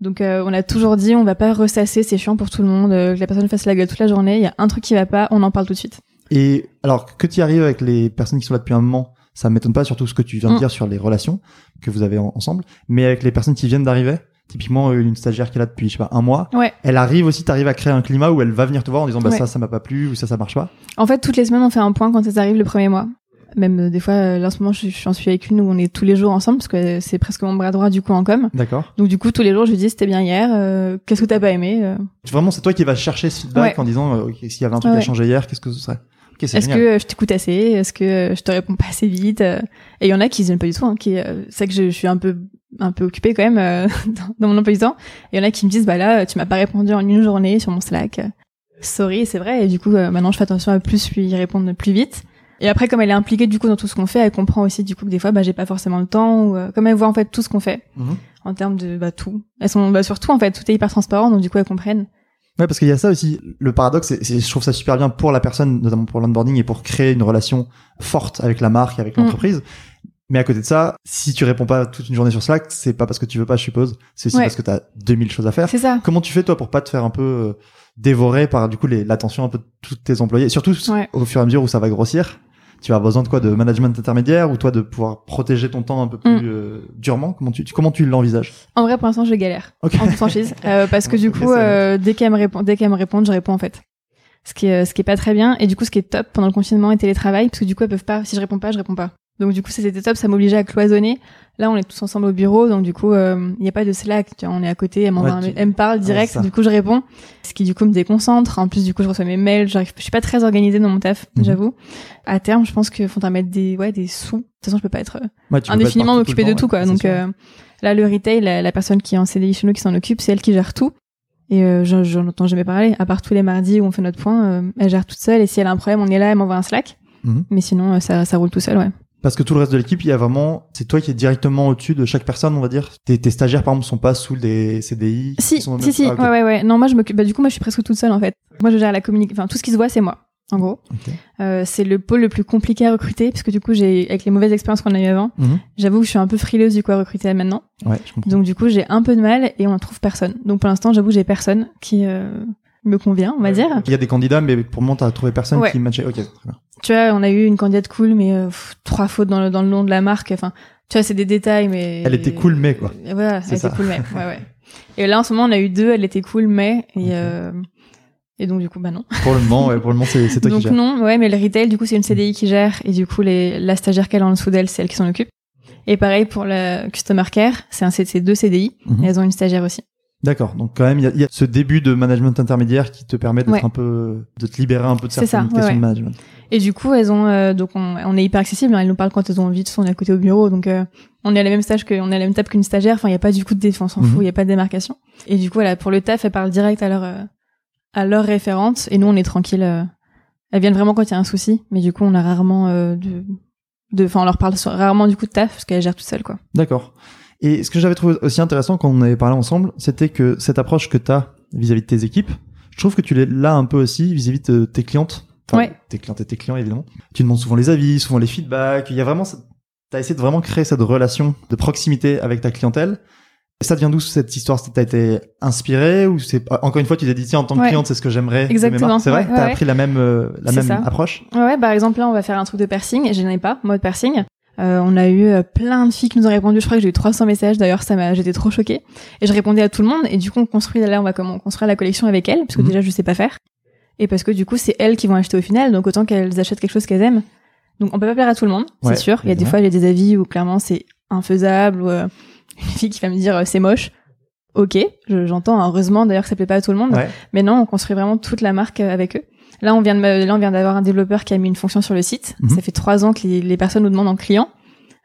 Donc euh, on a toujours dit on va pas ressasser, c'est chiant pour tout le monde, euh, que la personne fasse la gueule toute la journée, il y a un truc qui va pas, on en parle tout de suite. Et alors que tu arrives avec les personnes qui sont là depuis un moment, ça m'étonne pas, surtout ce que tu viens de Mm. dire sur les relations que vous avez en- ensemble, mais avec les personnes qui viennent d'arriver, typiquement une stagiaire qui est là depuis je sais pas un mois, Ouais. elle arrive aussi, t'arrives à créer un climat où elle va venir te voir en disant bah Ouais. ça ça m'a pas plu ou ça ça marche pas. En fait, toutes les semaines on fait un point quand elles arrivent le premier mois. Même euh, des fois, euh, là en ce moment, je, j'en suis avec une où on est tous les jours ensemble parce que c'est presque mon bras droit du coup en com. D'accord. Donc du coup, tous les jours, je lui dis c'était bien hier, euh, qu'est-ce que t'as pas aimé euh, Vraiment, c'est toi qui vas chercher ce feedback Ouais. en disant euh, s'il y avait un truc Ouais. à changer hier, qu'est-ce que ce serait? Ok, c'est Est-ce que euh, je t'écoute assez? Est-ce que je te réponds pas assez vite Et il y en a qui n'aiment pas du tout. Hein, qui, euh, c'est que je, je suis un peu un peu occupée quand même euh, *laughs* dans, dans mon emploi du temps. Et il y en a qui me disent bah là, tu m'as pas répondu en une journée sur mon Slack. Sorry, c'est vrai. Et du coup, euh, maintenant, je fais attention à plus lui répondre plus vite. Et après, comme elle est impliquée du coup dans tout ce qu'on fait, elle comprend aussi du coup que des fois, bah j'ai pas forcément le temps. Ou euh, comme elle voit en fait tout ce qu'on fait Mhm. en termes de bah tout. Elles sont bah, surtout en fait tout est hyper transparent, donc du coup elles comprennent. Ouais, parce qu'il y a ça aussi. Le paradoxe, c'est, je trouve ça super bien pour la personne, notamment pour l'onboarding et pour créer une relation forte avec la marque, et avec Mm. l'entreprise. Mais à côté de ça, si tu réponds pas toute une journée sur Slack, c'est pas parce que tu veux pas, je suppose. C'est aussi Ouais. parce que t'as 2000 choses à faire. C'est ça. Comment tu fais toi pour pas te faire un peu euh, dévorer par du coup l'attention un peu de tous tes employés, surtout Ouais. au fur et à mesure où ça va grossir. Tu vas avoir besoin de quoi, de management intermédiaire ou toi de pouvoir protéger ton temps un peu plus Mm. euh, durement? Comment tu, tu- comment tu l'envisages? En vrai, pour l'instant, je galère. Ok. en toute franchise *laughs* euh, parce que du coup euh, dès qu'elle me répond dès qu'elle me répond je réponds en fait ce qui est ce qui est pas très bien et du coup ce qui est top pendant le confinement et télétravail parce que du coup elles peuvent pas si je réponds pas je réponds pas donc du coup ça, c'était top ça m'obligeait à cloisonner. Là on est tous ensemble au bureau donc du coup euh, il y a pas de Slack tu vois, on est à côté elle Ouais, tu- elle me parle direct du coup je réponds. Ce qui du coup me déconcentre. En plus du coup je reçois mes mails j'arrive je suis pas très organisée dans mon taf Mhm. j'avoue. À terme je pense qu'il faudra mettre des ouais des sous. De toute façon je peux pas être euh, Ouais, tu peux pas être indéfiniment m'occuper de tout quoi. donc euh, là le retail la, la personne qui est en CDI chez nous qui s'en occupe c'est elle qui gère tout. Et euh, j'en entends jamais parler. À part tous les mardis où on fait notre point euh, elle gère toute seule. Et si elle a un problème on est là elle m'envoie un slack. Mhm. mais sinon euh, ça ça roule tout seul ouais Parce que tout le reste de l'équipe, il y a vraiment, c'est toi qui es directement au-dessus de chaque personne, on va dire. Tes, tes stagiaires, par exemple, sont pas sous des CDI. si sont si si Ah, ouais ouais ouais non moi je m'occupe bah du coup moi je suis presque toute seule en fait moi je gère la communication enfin tout ce qui se voit c'est moi en gros. Euh, c'est le pôle le plus compliqué à recruter parce que du coup j'ai avec les mauvaises expériences qu'on a eu avant Mhm. j'avoue que je suis un peu frileuse du coup à recruter maintenant Ouais, je comprends. Donc du coup, j'ai un peu de mal et on ne trouve personne. Donc pour l'instant, j'avoue, j'ai personne qui euh, me convient, on va dire. Il y a des candidats, mais pour le moment, t'as trouvé personne Ouais. qui matchait. Ok, très bien. Tu vois, on a eu une candidate cool, mais euh, pff, trois fautes dans le, dans le nom de la marque. Enfin, tu vois, c'est des détails, mais... Elle était cool, mais quoi. Et Voilà, elle ça. était cool, mais... Ouais, ouais. *laughs* Et là, en ce moment, on a eu deux, elle était cool, mais... Et, euh, et donc du coup, bah non. Pour le moment, ouais, pour le moment, c'est, toi donc qui non, ouais, mais le retail, du coup, c'est une CDI qui gère. Et du coup, les, la stagiaire qu'elle a en dessous d'elle, c'est elle qui s'en occupe. Et pareil pour la Customer Care, c'est deux CDI. Et elles ont une stagiaire aussi. D'accord. Donc quand même, il y, y a ce début de management intermédiaire qui te permet d'être Ouais. un peu, de te libérer un peu de certaines ça, questions ouais. de management. Et du coup, elles ont euh, donc on, on est hyper accessible. hein, elles nous parlent quand elles ont envie. De toute on est à côté au bureau, donc euh, on est à la même stage que, on est à la même table qu'une stagiaire. Enfin, il y a pas du coup de défense, on s'en Mhm. fout. Il y a pas de démarcation. Et du coup, voilà, pour le taf, elles parlent direct à leur euh, à leur référente. Et nous, on est tranquille. euh, elles viennent vraiment quand il y a un souci. Mais du coup, on a rarement euh, de de. Enfin, on leur parle rarement du coup de taf parce qu'elles gèrent toutes seules, quoi. D'accord. Et ce que j'avais trouvé aussi intéressant quand on avait parlé ensemble, c'était que cette approche que tu as vis-à-vis de tes équipes. Je trouve que tu l'es là un peu aussi vis-à-vis de tes clientes. Enfin, Ouais. tes clientes et tes clients, évidemment. Tu demandes souvent les avis, souvent les feedbacks. Il y a vraiment, t'as essayé de vraiment créer cette relation de proximité avec ta clientèle. Et ça devient d'où cette histoire? T'as été inspiré ou c'est encore une fois tu t'es dit tiens en tant que Ouais. cliente c'est ce que j'aimerais de Exactement. C'est vrai? Ouais, T'as ouais, appris la même euh, la même ça. approche? Ouais, par exemple, là, on va faire un truc de piercing, et je n'en ai pas, mode piercing. Euh, on a eu euh, plein de filles qui nous ont répondu. Je crois que j'ai eu 300 messages. D'ailleurs, ça m'a, j'étais trop choquée. Et je répondais à tout le monde. Et du coup, on construit, là, on va comment construire la collection avec elles, parce que Mhm. déjà, je sais pas faire. Et parce que du coup, c'est elles qui vont acheter au final. Donc, autant qu'elles achètent quelque chose qu'elles aiment. Donc, on peut pas plaire à tout le monde, Ouais, c'est sûr. Il y a des fois, j'ai des avis où clairement, c'est infaisable, ou euh, *laughs* une fille qui va me dire, euh, c'est moche. Ok, je- j'entends. Heureusement, d'ailleurs, que ça plaît pas à tout le monde. Ouais. Mais non, on construit vraiment toute la marque avec eux. Là, on vient de, là, on vient d'avoir un développeur qui a mis une fonction sur le site. Mhm. Ça fait trois ans que les, les personnes nous demandent en client.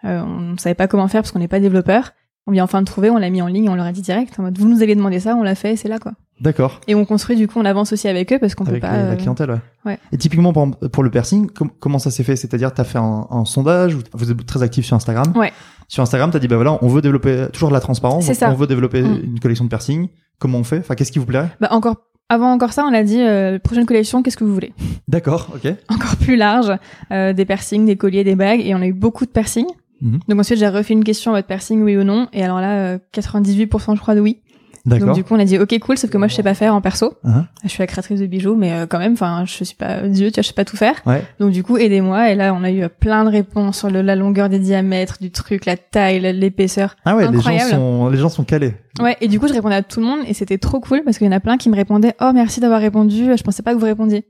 Euh, on ne savait pas comment faire parce qu'on n'est pas développeur. On vient enfin de trouver, on l'a mis en ligne, on leur a dit direct. En mode, vous nous avez demandé ça, on l'a fait, c'est là quoi. D'accord. Et on construit du coup, on avance aussi avec eux parce qu'on peut Avec pas. les- la euh, clientèle, ouais. ouais. Et typiquement pour, pour le piercing, com- comment ça s'est fait? C'est-à-dire, t'as fait un, un sondage ou vous êtes très actif sur Instagram? Ouais. Sur Instagram, t'as dit bah voilà, on veut développer toujours de la transparence, C'est donc ça. on veut développer Mm. une collection de piercing. Comment on fait? Enfin, qu'est-ce qui vous plairait? Bah encore avant encore ça, on a dit euh, prochaine collection, qu'est-ce que vous voulez? D'accord, ok. Encore plus large, euh, des piercings, des colliers, des bagues, et on a eu beaucoup de piercings. Mhm. Donc ensuite j'ai refait une question en mode piercing oui ou non, et alors là euh, 98% je crois de oui. Donc du coup on a dit ok cool, sauf que moi je sais pas faire en perso. Hein Je suis la créatrice de bijoux, mais euh, quand même, enfin je suis pas Dieu, tu vois, je sais pas tout faire. Ouais. Donc du coup aidez-moi, et là on a eu euh, plein de réponses sur le- la longueur des diamètres, du truc, la taille, l'épaisseur. Ah ouais, les gens sont les gens sont calés. Ouais, et du coup je répondais à tout le monde, et c'était trop cool parce qu'il y en a plein qui me répondaient oh merci d'avoir répondu, je pensais pas que vous répondiez.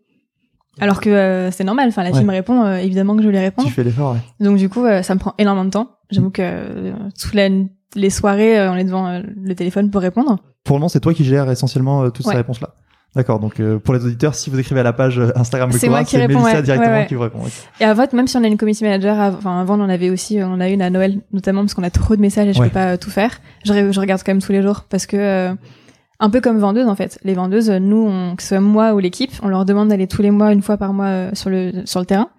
Alors que euh, c'est normal, enfin la Ouais. fille me répond, euh, évidemment que je lui répondre. Tu fais l'effort, ouais. Donc du coup, euh, ça me prend énormément de temps. J'avoue que euh, toutes la- les soirées, euh, on est devant euh, le téléphone pour répondre. Pour le moment, c'est toi qui gères essentiellement euh, toutes Ouais. ces réponses-là. D'accord. Donc euh, pour les auditeurs, si vous écrivez à la page Instagram C'est moi qui réponds, Mélissa ouais. directement Ouais, ouais. qui vous répond. Et avant, même si on a une community manager, enfin avant on en avait aussi, on a une à Noël notamment parce qu'on a trop de messages et je peux pas tout faire. Je, je regarde quand même tous les jours parce que euh, un peu comme vendeuse en fait. Les vendeuses, nous, on, que ce soit moi ou l'équipe, on leur demande d'aller tous les mois, une fois par mois euh, sur le sur le terrain.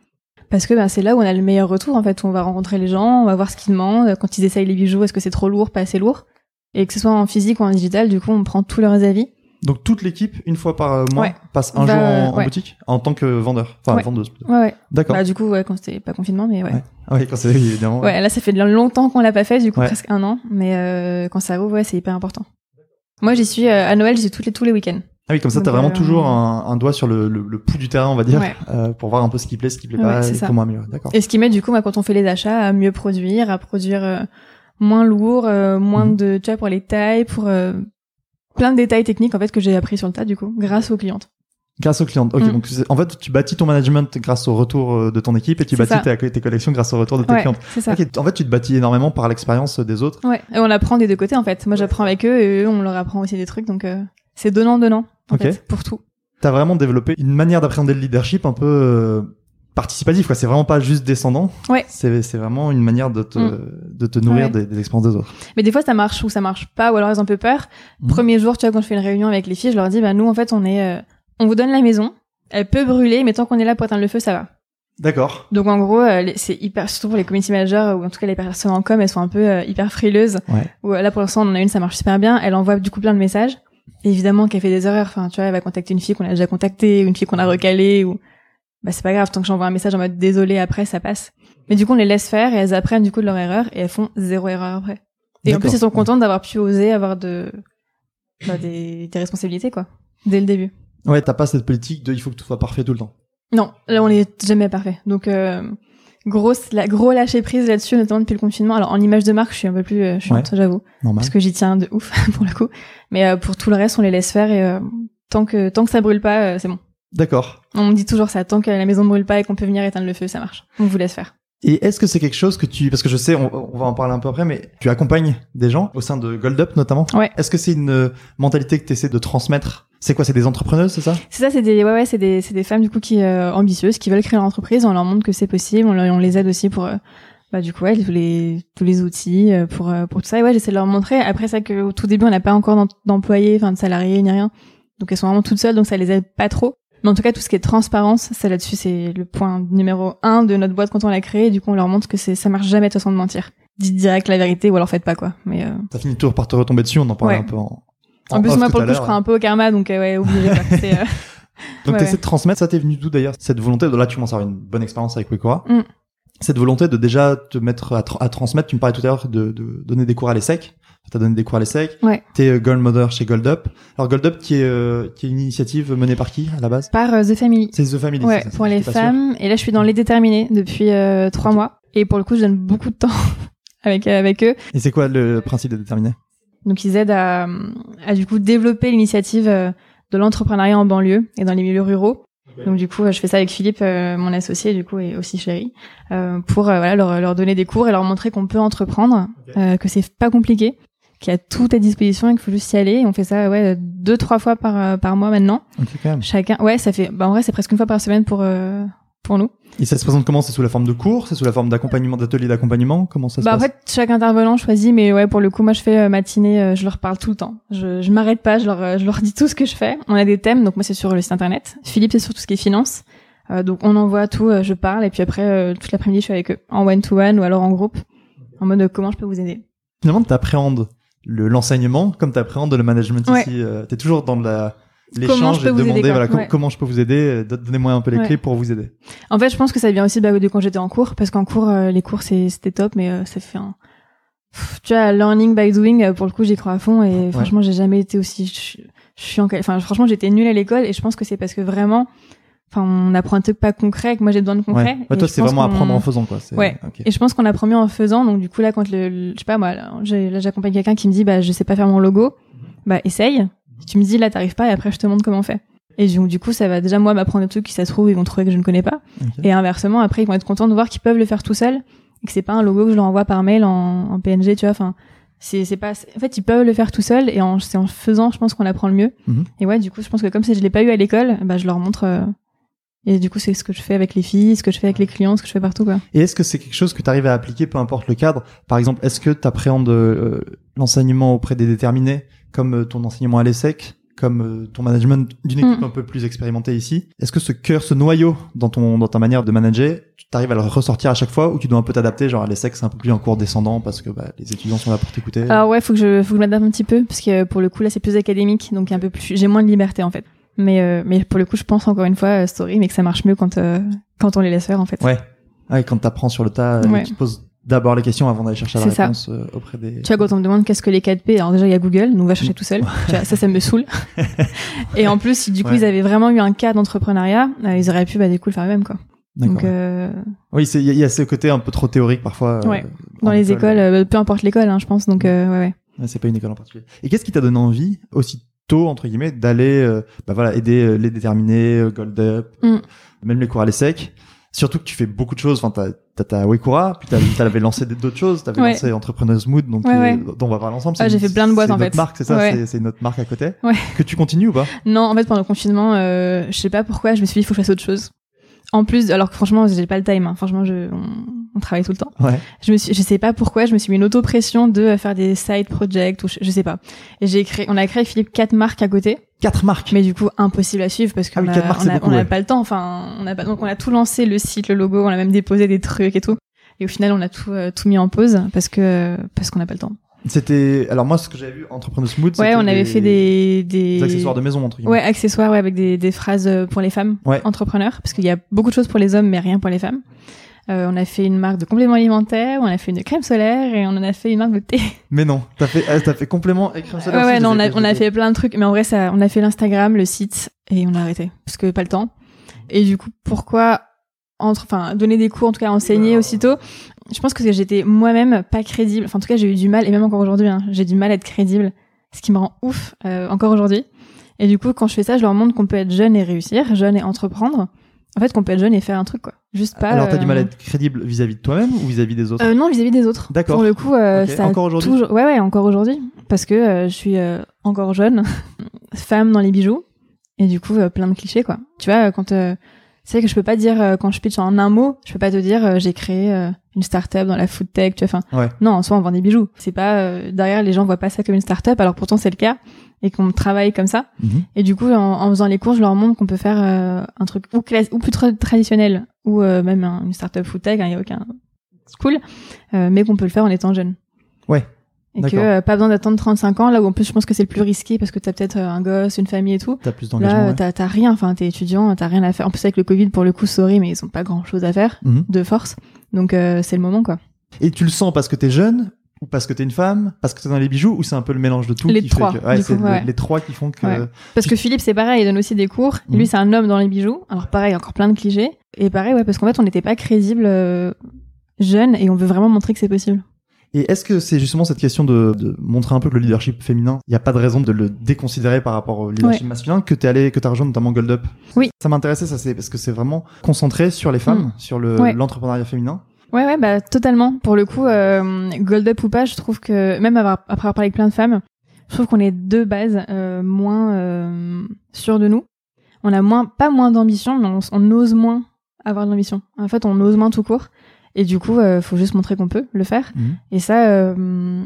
Parce que ben, c'est là où on a le meilleur retour en fait, où on va rencontrer les gens, on va voir ce qu'ils demandent, quand ils essayent les bijoux, est-ce que c'est trop lourd, pas assez lourd? Et que ce soit en physique ou en digital, du coup, on prend tous leurs avis. Donc toute l'équipe, une fois par euh, mois, Ouais. passe un jour en, en ouais. boutique en tant que vendeur, enfin Ouais. vendeuse. Ouais, ouais. D'accord. Bah, du coup, ouais, quand c'était pas confinement, mais ouais. Ouais. Ah oui, quand c'est évidemment. Ouais, là, ça fait longtemps qu'on l'a pas fait, du coup, presque un an. Mais euh, quand ça rouvre, ouais, c'est hyper important. Moi, j'y suis euh, à Noël, j'y suis tous les, tous les week-ends. Ah oui, comme ça, Donc, t'as vraiment euh, toujours un, un doigt sur le, le, le pouls du terrain, on va dire, Ouais. euh, pour voir un peu ce qui plaît, ce qui plaît pas, c'est et ça. comment améliorer. D'accord. Et ce qui m'aide, du coup, moi, quand on fait les achats, à mieux produire, à produire euh, moins lourd, euh, moins Mhm. de, tu vois, pour les tailles, pour euh, plein de détails techniques, en fait, que j'ai appris sur le tas, du coup, grâce aux clientes. Grâce aux clientes. Ok, Mm. donc en fait, tu bâtis ton management grâce au retour de ton équipe et tu bâtis tes, tes collections grâce au retour de tes Ouais, clientes. c'est ça. Ok, en fait, tu te bâtis énormément par l'expérience des autres. Ouais. Et on apprend des deux côtés, en fait. Moi, j'apprends avec eux et eux, on leur apprend aussi des trucs, donc euh, c'est donnant-donnant, en Ok. fait, pour tout. T'as vraiment développé une manière d'appréhender le leadership un peu euh, participatif, quoi. C'est vraiment pas juste descendant. Ouais. C'est c'est vraiment une manière de te, Mm. de te nourrir Ouais. des, des expériences des autres. Mais des fois, ça marche ou ça marche pas, ou alors elles ont un peu peur. Mhm. Premier jour, tu vois, quand je fais une réunion avec les filles, je leur dis, bah, nous, en fait, on est, euh, on vous donne la maison. Elle peut brûler, mais tant qu'on est là pour éteindre le feu, ça va. D'accord. Donc, en gros, euh, c'est hyper, surtout pour les community managers, ou en tout cas les personnes en com, elles sont un peu euh, hyper frileuses. Ouais. Ou, euh, là, pour l'instant, on en a une, ça marche super bien. Elle envoie du coup plein de messages. Évidemment qu'elle fait des erreurs. Enfin, tu vois, elle va contacter une fille qu'on a déjà contactée, ou une fille qu'on a recalée, ou, bah, c'est pas grave. Tant que j'envoie un message en mode désolé après, ça passe. Mais du coup, on les laisse faire et elles apprennent du coup de leur erreur et elles font zéro erreur après. Et en plus, elles sont contentes d'avoir pu oser avoir de, bah, des, des responsabilités, quoi. Dès le début. Ouais, t'as pas cette politique de il faut que tout soit parfait tout le temps. Non, là, on est jamais parfait. Donc, euh, grosse, la, gros lâcher prise là-dessus, notamment depuis le confinement. Alors, en image de marque, je suis un peu plus euh, chiante, j'avoue. Normal. Parce que j'y tiens de ouf, *laughs* pour le coup. Mais euh, pour tout le reste, on les laisse faire et euh, tant que, tant que ça brûle pas, euh, c'est bon. D'accord. On me dit toujours ça. Tant que la maison ne brûle pas et qu'on peut venir éteindre le feu, ça marche. On vous laisse faire. Et est-ce que c'est quelque chose que tu, parce que je sais, on, on va en parler un peu après, mais tu accompagnes des gens au sein de Gold Up notamment. Ouais. Est-ce que c'est une euh, mentalité que tu essaies de transmettre? C'est quoi C'est des entrepreneuses, c'est ça? C'est ça, c'est des, ouais, ouais, c'est des, c'est des femmes du coup qui euh, ambitieuses, qui veulent créer leur entreprise. On leur montre que c'est possible. On, leur- on les aide aussi pour, euh, bah du coup, ouais, tous les, tous les outils euh, pour, pour tout ça. Et ouais, j'essaie de leur montrer. Après ça, que au tout début, on n'a pas encore d'em- d'employés, enfin de salariés ni rien. Donc elles sont vraiment toutes seules, donc ça les aide pas trop. Mais en tout cas, tout ce qui est transparence, ça là-dessus, c'est le point numéro un de notre boîte quand on l'a créé. Du coup, on leur montre que c'est, ça marche jamais de toute façon de mentir. Dites direct la vérité ou alors faites pas quoi. Mais euh, Ça finit toujours par te retomber dessus, on en parlait Ouais. un peu en, En, plus, moi, pour le coup, je crois un peu au karma, donc euh, ouais, quoi. C'est, euh, *laughs* Donc *laughs* Ouais, t'essaies ouais. de transmettre, ça t'est venu d'où d'ailleurs cette volonté de là tu commences à avoir une bonne expérience avec Wekora. Mm. Cette volonté de déjà te mettre à, tra- à transmettre, tu me parlais tout à l'heure de, de donner des cours à l'ESSEC. T'as donné des cours à l'ESSEC. Ouais. T'es euh, Gold Mother chez Gold Up. Alors Gold Up qui est euh, qui est une initiative menée par qui à la base? Par euh, The Family. C'est The Family. Ouais, ça, pour les femmes. Et là, je suis dans les déterminés depuis euh, trois mois. Et pour le coup, je donne beaucoup de temps *laughs* avec avec eux. Et c'est quoi le principe de déterminer Donc, ils aident à, à du coup développer l'initiative de l'entrepreneuriat en banlieue et dans les milieux ruraux. Donc, du coup, je fais ça avec Philippe, euh, mon associé, du coup, et aussi Chéri, euh, pour euh, voilà leur, leur donner des cours et leur montrer qu'on peut entreprendre, euh, que c'est pas compliqué, qu'il y a tout à disposition et qu'il faut juste y aller. Et on fait ça, ouais, deux trois fois par euh, par mois maintenant. Ok quand même. Chacun, ouais, ça fait, bah en vrai, c'est presque une fois par semaine pour euh, pour nous. Et ça se présente comment? C'est sous la forme de cours? C'est sous la forme d'accompagnement, d'ateliers d'accompagnement? Comment ça se Bah en passe? fait, chaque intervenant choisit, mais ouais, pour le coup, moi je fais euh, matinée, euh, je leur parle tout le temps. Je, je m'arrête pas, je leur, je leur dis tout ce que je fais. On a des thèmes, donc moi c'est sur le site internet. Philippe c'est sur tout ce qui est finance. Euh, donc on envoie tout, euh, je parle, et puis après euh, toute l'après-midi je suis avec eux, en one to one ou alors en groupe, en mode comment je peux vous aider? Finalement, t'appréhendes le l'enseignement comme t'appréhendes le management Ouais. ici. euh, T'es toujours dans la Comment l'échange et de aider, demander voilà com- Ouais. comment je peux vous aider. euh, Donnez-moi un peu les Ouais. clés pour vous aider. En fait, je pense que ça vient aussi bah, de quand j'étais en cours, parce qu'en cours, euh, les cours c'était top, mais euh, ça fait un. Pff, Tu vois, learning by doing, euh, pour le coup, j'y crois à fond, et franchement, j'ai jamais été aussi. Suis en. Enfin, franchement, j'étais nulle à l'école, et je pense que c'est parce que vraiment. Enfin, on apprend un truc pas concret, que moi j'ai besoin de concret. Ouais. Toi, c'est vraiment apprendre en faisant quoi. Ouais. Et je pense qu'on apprend mieux en faisant, donc du coup, là, quand le. le- je sais pas, moi, là, j'accompagne quelqu'un qui me dit, bah, je sais pas faire mon logo, bah, essaye. Si tu me dis, là, t'arrives pas, et après, je te montre comment on fait. Et donc, du coup, ça va déjà, moi, m'apprendre des trucs qui, ça se trouve, ils vont trouver que je ne connais pas. Et inversement, après, ils vont être contents de voir qu'ils peuvent le faire tout seuls et que c'est pas un logo que je leur envoie par mail en, en PNG, tu vois. Enfin, c'est, c'est pas, en fait, ils peuvent le faire tout seuls et en, c'est en faisant, je pense qu'on apprend le mieux. Mhm. Et ouais, du coup, je pense que comme si je l'ai pas eu à l'école, bah, je leur montre, euh, et du coup, c'est ce que je fais avec les filles, ce que je fais avec les clients, ce que je fais partout, quoi. Et est-ce que c'est quelque chose que tu arrives à appliquer, peu importe le cadre? Par exemple, est-ce que tu appréhendes euh, l'enseignement auprès des déterminés, comme euh, ton enseignement à l'ESSEC, comme euh, ton management d'une équipe Mm. un peu plus expérimentée ici? Est-ce que ce cœur, ce noyau dans, ton, dans ta manière de manager, tu arrives à le ressortir à chaque fois ou tu dois un peu t'adapter? Genre à l'ESSEC, c'est un peu plus un cours descendant parce que bah, les étudiants sont là pour t'écouter. Alors ouais, faut que je, faut que je m'adapte un petit peu parce que pour le coup, là, c'est plus académique, donc un peu plus, j'ai moins de liberté, en fait. Mais, euh, mais pour le coup, je pense encore une fois, euh, story, mais que ça marche mieux quand, euh, quand on les laisse faire, en fait. Ouais. Ah, et quand t'apprends sur le tas, euh, Ouais. tu te poses d'abord les questions avant d'aller chercher la C'est ça. réponse euh, auprès des... Tu vois, quand on me demande qu'est-ce que les 4P, alors déjà, il y a Google, donc va chercher tout seul. Tu vois, ça, ça me saoule. *laughs* et en plus, si du coup, Ouais. ils avaient vraiment eu un cas d'entrepreneuriat, ils auraient pu, bah, du coup, le faire eux-mêmes, quoi. Donc, euh, Oui, il y, a- il y a ce côté un peu trop théorique parfois. Ouais. dans les écoles, peu importe l'école, hein, je pense. Donc, euh, ouais. Ouais, C'est pas une école en particulier. Et qu'est-ce qui t'a donné envie, aussi tôt, entre guillemets, d'aller euh, bah voilà, aider euh, les déterminés, euh, Gold Up, Mm. même les cours à l'ESSEC Surtout que tu fais beaucoup de choses. Enfin, t'as, t'as ta Wekura, puis t'as, t'avais lancé d'autres choses. T'avais Ouais. lancé Entrepreneuse Mood, donc, Ouais, euh, ouais. dont on va parler ensemble. Ah, j'ai fait plein de boîtes, en fait. marque, c'est ça? C'est, notre marque à côté? Ouais. Que tu continues ou pas? Non, en fait, pendant le confinement, euh, je sais pas pourquoi, je me suis dit, il faut que je fasse autre chose. En plus, alors que franchement, j'ai pas le time. hein. Franchement, je, on, on travaille tout le temps. Ouais. Je me suis, je sais pas pourquoi, je me suis mis une auto-pression de euh, faire des side projects ou je, je sais pas. Et j'ai créé, on a créé Philippe quatre marques à côté, Quatre marques. mais du coup impossible à suivre parce qu'on Ah oui, a, quatre marques, on a, beaucoup, on a ouais. pas le temps. Enfin, on a pas, donc on a tout lancé, le site, le logo, on a même déposé des trucs et tout. Et au final, on a tout, euh, tout mis en pause parce que parce qu'on n'a pas le temps. C'était, alors moi, ce que j'avais vu, Entrepreneuse Mood, Ouais, on avait fait des, des, des accessoires de maison, entre guillemets. Ouais, accessoires, ouais, avec des, des phrases euh, pour les femmes Ouais. entrepreneurs, parce qu'il y a beaucoup de choses pour les hommes, mais rien pour les femmes. Euh, on a fait une marque de compléments alimentaires, on a fait une crème solaire et on en a fait une marque de thé. *laughs* Mais non. T'as fait, ah, t'as fait complément et crème solaire ouais, ouais, non, on a, on a fait plein de trucs, mais en vrai, ça, on a fait l'Instagram, le site, et on a arrêté parce que pas le temps. Et du coup, pourquoi entre, enfin, donner des cours, en tout cas enseigner aussitôt Je pense que j'étais moi-même pas crédible. Enfin, en tout cas, j'ai eu du mal, et même encore aujourd'hui, hein, j'ai du mal à être crédible, ce qui me rend ouf euh, encore aujourd'hui. Et du coup, quand je fais ça, je leur montre qu'on peut être jeune et réussir, jeune et entreprendre. En fait, qu'on peut être jeune et faire un truc, quoi. Juste pas. Alors, t'as du euh, mal à être crédible vis-à-vis de toi-même ou vis-à-vis des autres euh, non, vis-à-vis des autres. D'accord. Pour le coup, euh, ça Encore aujourd'hui toujours- Ouais, ouais, encore aujourd'hui. Parce que je suis encore jeune, *laughs* femme dans les bijoux, et du coup, plein de clichés, quoi. Tu vois, quand... C'est que je peux pas dire, euh, quand je pitch en un mot, je peux pas te dire, euh, j'ai créé euh, une start-up dans la food tech, tu vois. Enfin, Ouais. non, en soi, on vend des bijoux. C'est pas... euh, derrière, les gens voient pas ça comme une start-up, alors pourtant, c'est le cas, et qu'on travaille comme ça. Mhm. Et du coup, en, en faisant les cours, je leur montre qu'on peut faire euh, un truc ou, classe, ou plus tra- traditionnel, ou euh, même un- une startup food tech, il y a aucun... Cool, euh, mais qu'on peut le faire en étant jeune. Ouais. Et que euh, pas besoin d'attendre 35 ans, là où en plus je pense que c'est le plus risqué parce que t'as peut-être euh, un gosse, une famille et tout. T'as plus d'engagement. Là, ouais. t'as rien, enfin t'es étudiant, t'as rien à faire. En plus avec le Covid, pour le coup, sorry, mais ils ont pas grand chose à faire Mhm. de force. Donc euh, c'est le moment quoi. Et tu le sens parce que t'es jeune ou parce que t'es une femme, parce que t'es dans les bijoux ou c'est un peu le mélange de tout Les qui trois, fait que... ouais, du c'est coup, le- ouais. les trois qui font que. Parce que Philippe, c'est pareil, il donne aussi des cours. Mhm. Lui, c'est un homme dans les bijoux. Alors pareil, encore plein de clichés. Et pareil, ouais, parce qu'en fait, on n'était pas crédible euh, jeune et on veut vraiment montrer que c'est possible. Et est-ce que c'est justement cette question de, de montrer un peu que le leadership féminin, il n'y a pas de raison de le déconsidérer par rapport au leadership masculin que t'es allé, que t'as rejoint notamment Gold Up? Oui. Ça m'intéressait, ça c'est parce que c'est vraiment concentré sur les femmes, sur le Ouais. l'entrepreneuriat féminin. Ouais, ouais, bah totalement. Pour le coup, euh, Gold Up ou pas, je trouve que même avoir, après avoir parlé avec plein de femmes, je trouve qu'on est de base euh, moins euh, sûrs de nous. On a moins, pas moins d'ambition, mais on, on ose moins avoir de l'ambition. En fait, on ose moins tout court. Et du coup, euh, faut juste montrer qu'on peut le faire. Mhm. Et ça, euh,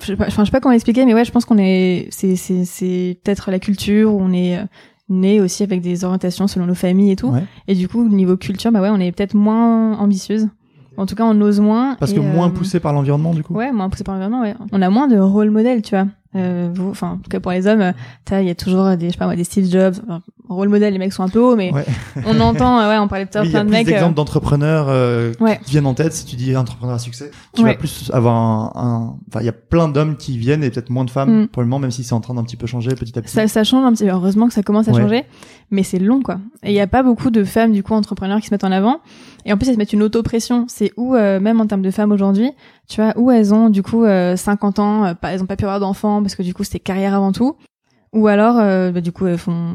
je sais pas, je sais pas comment expliquer, mais ouais, je pense qu'on est, c'est, c'est, c'est peut-être la culture où on est euh, né aussi avec des orientations selon nos familles et tout. Ouais. Et du coup, niveau culture, bah ouais, on est peut-être moins ambitieuse. En tout cas, on ose moins. Parce et, que moins euh, poussé par l'environnement du coup. Ouais, moins poussé par l'environnement, ouais. On a moins de rôle modèle, tu vois. Euh, vous, enfin, en tout cas pour les hommes, il y a toujours des, je sais pas moi, des Steve Jobs. Enfin, rôle modèle, les mecs sont un peu hauts, mais Ouais. on entend, euh, ouais, on parlait il y a plein de plus mecs. euh, d'exemples d'entrepreneurs euh, Ouais. qui viennent en tête. Si tu dis entrepreneur à succès, tu Ouais. vas plus avoir un. Enfin, il y a plein d'hommes qui viennent et peut-être moins de femmes Mm. pour le moment, même si c'est en train d'un petit peu changer petit à petit. Ça, ça change un petit peu. Heureusement que ça commence à changer, mais c'est long, quoi. Et il y a pas beaucoup de femmes, du coup, entrepreneurs qui se mettent en avant. Et en plus, elles se mettent une auto-pression. C'est où, euh, même en termes de femmes aujourd'hui, tu vois, où elles ont, du coup, euh, 50 ans, euh, pas, elles ont pas pu avoir d'enfants parce que, du coup, c'était carrière avant tout. Ou alors, euh, bah, du coup, elles font,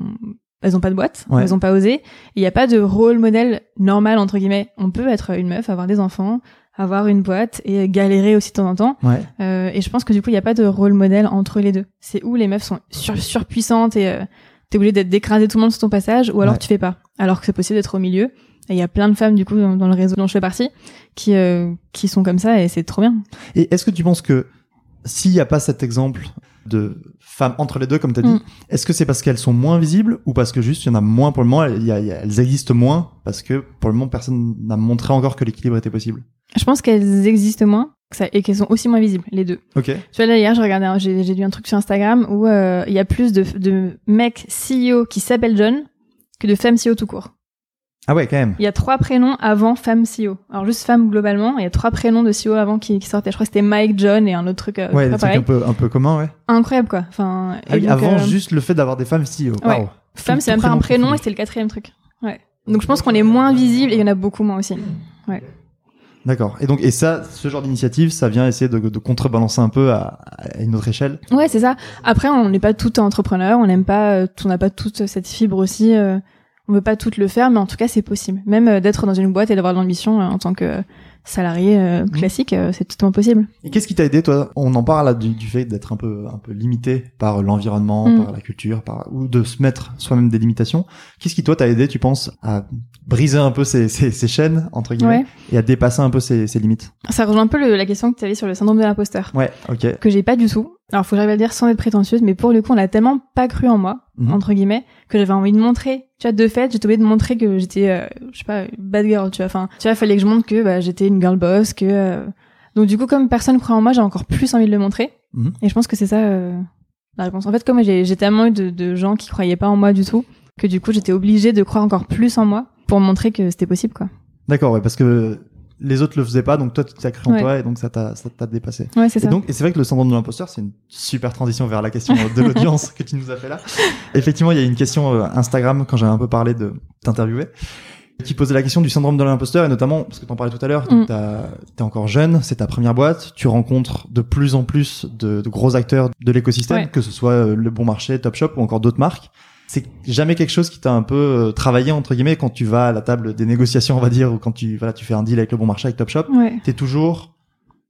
elles ont pas de boîte, Ouais. elles ont pas osé. Il y a pas de rôle modèle normal, entre guillemets. On peut être une meuf, avoir des enfants, avoir une boîte et galérer aussi de temps en temps. Ouais. Euh, et je pense que du coup, il n'y a pas de rôle modèle entre les deux. C'est où les meufs sont sur, surpuissantes et euh, t'es obligé d'être d'écraser tout le monde sur ton passage, ou alors Ouais. tu fais pas. Alors que c'est possible d'être au milieu. Et il y a plein de femmes du coup dans, dans le réseau dont je fais partie qui euh, qui sont comme ça et c'est trop bien. Et est-ce que tu penses que s'il n'y a pas cet exemple de femmes entre les deux, comme tu as dit, Mm. est-ce que c'est parce qu'elles sont moins visibles ou parce que juste il y en a moins pour le moment, il y a- il y a- elles existent moins parce que pour le moment personne n'a montré encore que l'équilibre était possible? Je pense qu'elles existent moins ça, et qu'elles sont aussi moins visibles les deux. Ok. Tu vois là hier, je regardais, j'ai j'ai lu un truc sur Instagram où euh, il y a plus de, de mecs CEO qui s'appellent John que de femmes CEO tout court. Ah ouais, quand même. Il y a trois prénoms avant femme CEO. Alors juste femme globalement, il y a trois prénoms de CEO avant qui, qui sortaient. Je crois que c'était Mike, John et un autre truc euh, Ouais, des trucs un peu, un peu communs, ouais. Incroyable quoi. Enfin, Ah et oui, donc, avant euh, juste le fait d'avoir des femmes CEO. Ouais. Femme, tout- c'est même pas un prénom et c'était le quatrième truc. Ouais. Donc je pense qu'on est moins visible et il y en a beaucoup moins aussi. D'accord. Et donc, et ça, ce genre d'initiative, ça vient essayer de, de contrebalancer un peu à, à une autre échelle? Ouais, c'est ça. Après, on n'est pas tout entrepreneur, on n'aime pas, euh, on n'a pas toute cette fibre aussi. euh, on veut pas tout le faire, mais en tout cas, c'est possible. Même euh, d'être dans une boîte et d'avoir de l'ambition euh, en tant que salarié euh, classique, euh, c'est totalement possible. Et qu'est-ce qui t'a aidé, toi? On en parle là, du, du fait d'être un peu, un peu limité par l'environnement, Mm. par la culture, par, ou de se mettre soi-même des limitations. Qu'est-ce qui, toi, t'a aidé, tu penses, à briser un peu ces, ces, ces chaînes, entre guillemets, Ouais. et à dépasser un peu ces, ces limites? Ça rejoint un peu le- la question que tu avais sur le syndrome de l'imposteur. Ouais, ok. que j'ai pas du tout. Alors faut que j'arrive à le dire sans être prétentieuse, mais pour le coup, on a tellement pas cru en moi, Mhm. entre guillemets, que j'avais envie de montrer. Tu vois, de fait, j'étais obligée de montrer que j'étais, euh, je sais pas, bad girl, tu vois. Enfin, tu vois, fallait que je montre que bah, j'étais une girl boss, que. euh, Donc du coup, comme personne croit en moi, j'ai encore plus envie de le montrer. Mhm. Et je pense que c'est ça euh, la réponse. En fait, comme j'ai tellement eu de, de gens qui croyaient pas en moi du tout, que du coup, j'étais obligée de croire encore plus en moi pour montrer que c'était possible, quoi. D'accord, ouais, parce que les autres le faisaient pas, donc toi, tu t'as cru en Ouais. toi, et donc ça t'a, ça t'a dépassé. Ouais, c'est ça. donc, et c'est vrai que le syndrome de l'imposteur, c'est une super transition vers la question de l'audience *laughs* que tu nous as fait là. *laughs* Effectivement, il y a une question euh, Instagram quand j'avais un peu parlé de t'interviewer qui posait la question du syndrome de l'imposteur et notamment parce que t'en parlais tout à l'heure, Mm. t'es encore jeune, c'est ta première boîte, tu rencontres de plus en plus de, de gros acteurs de l'écosystème, Ouais. que ce soit euh, le Bon Marché, Topshop ou encore d'autres marques. C'est jamais quelque chose qui t'a un peu euh, travaillé entre guillemets quand tu vas à la table des négociations, on va dire, ou quand tu voilà, tu fais un deal avec le Bon Marché, avec Topshop Ouais. t'es toujours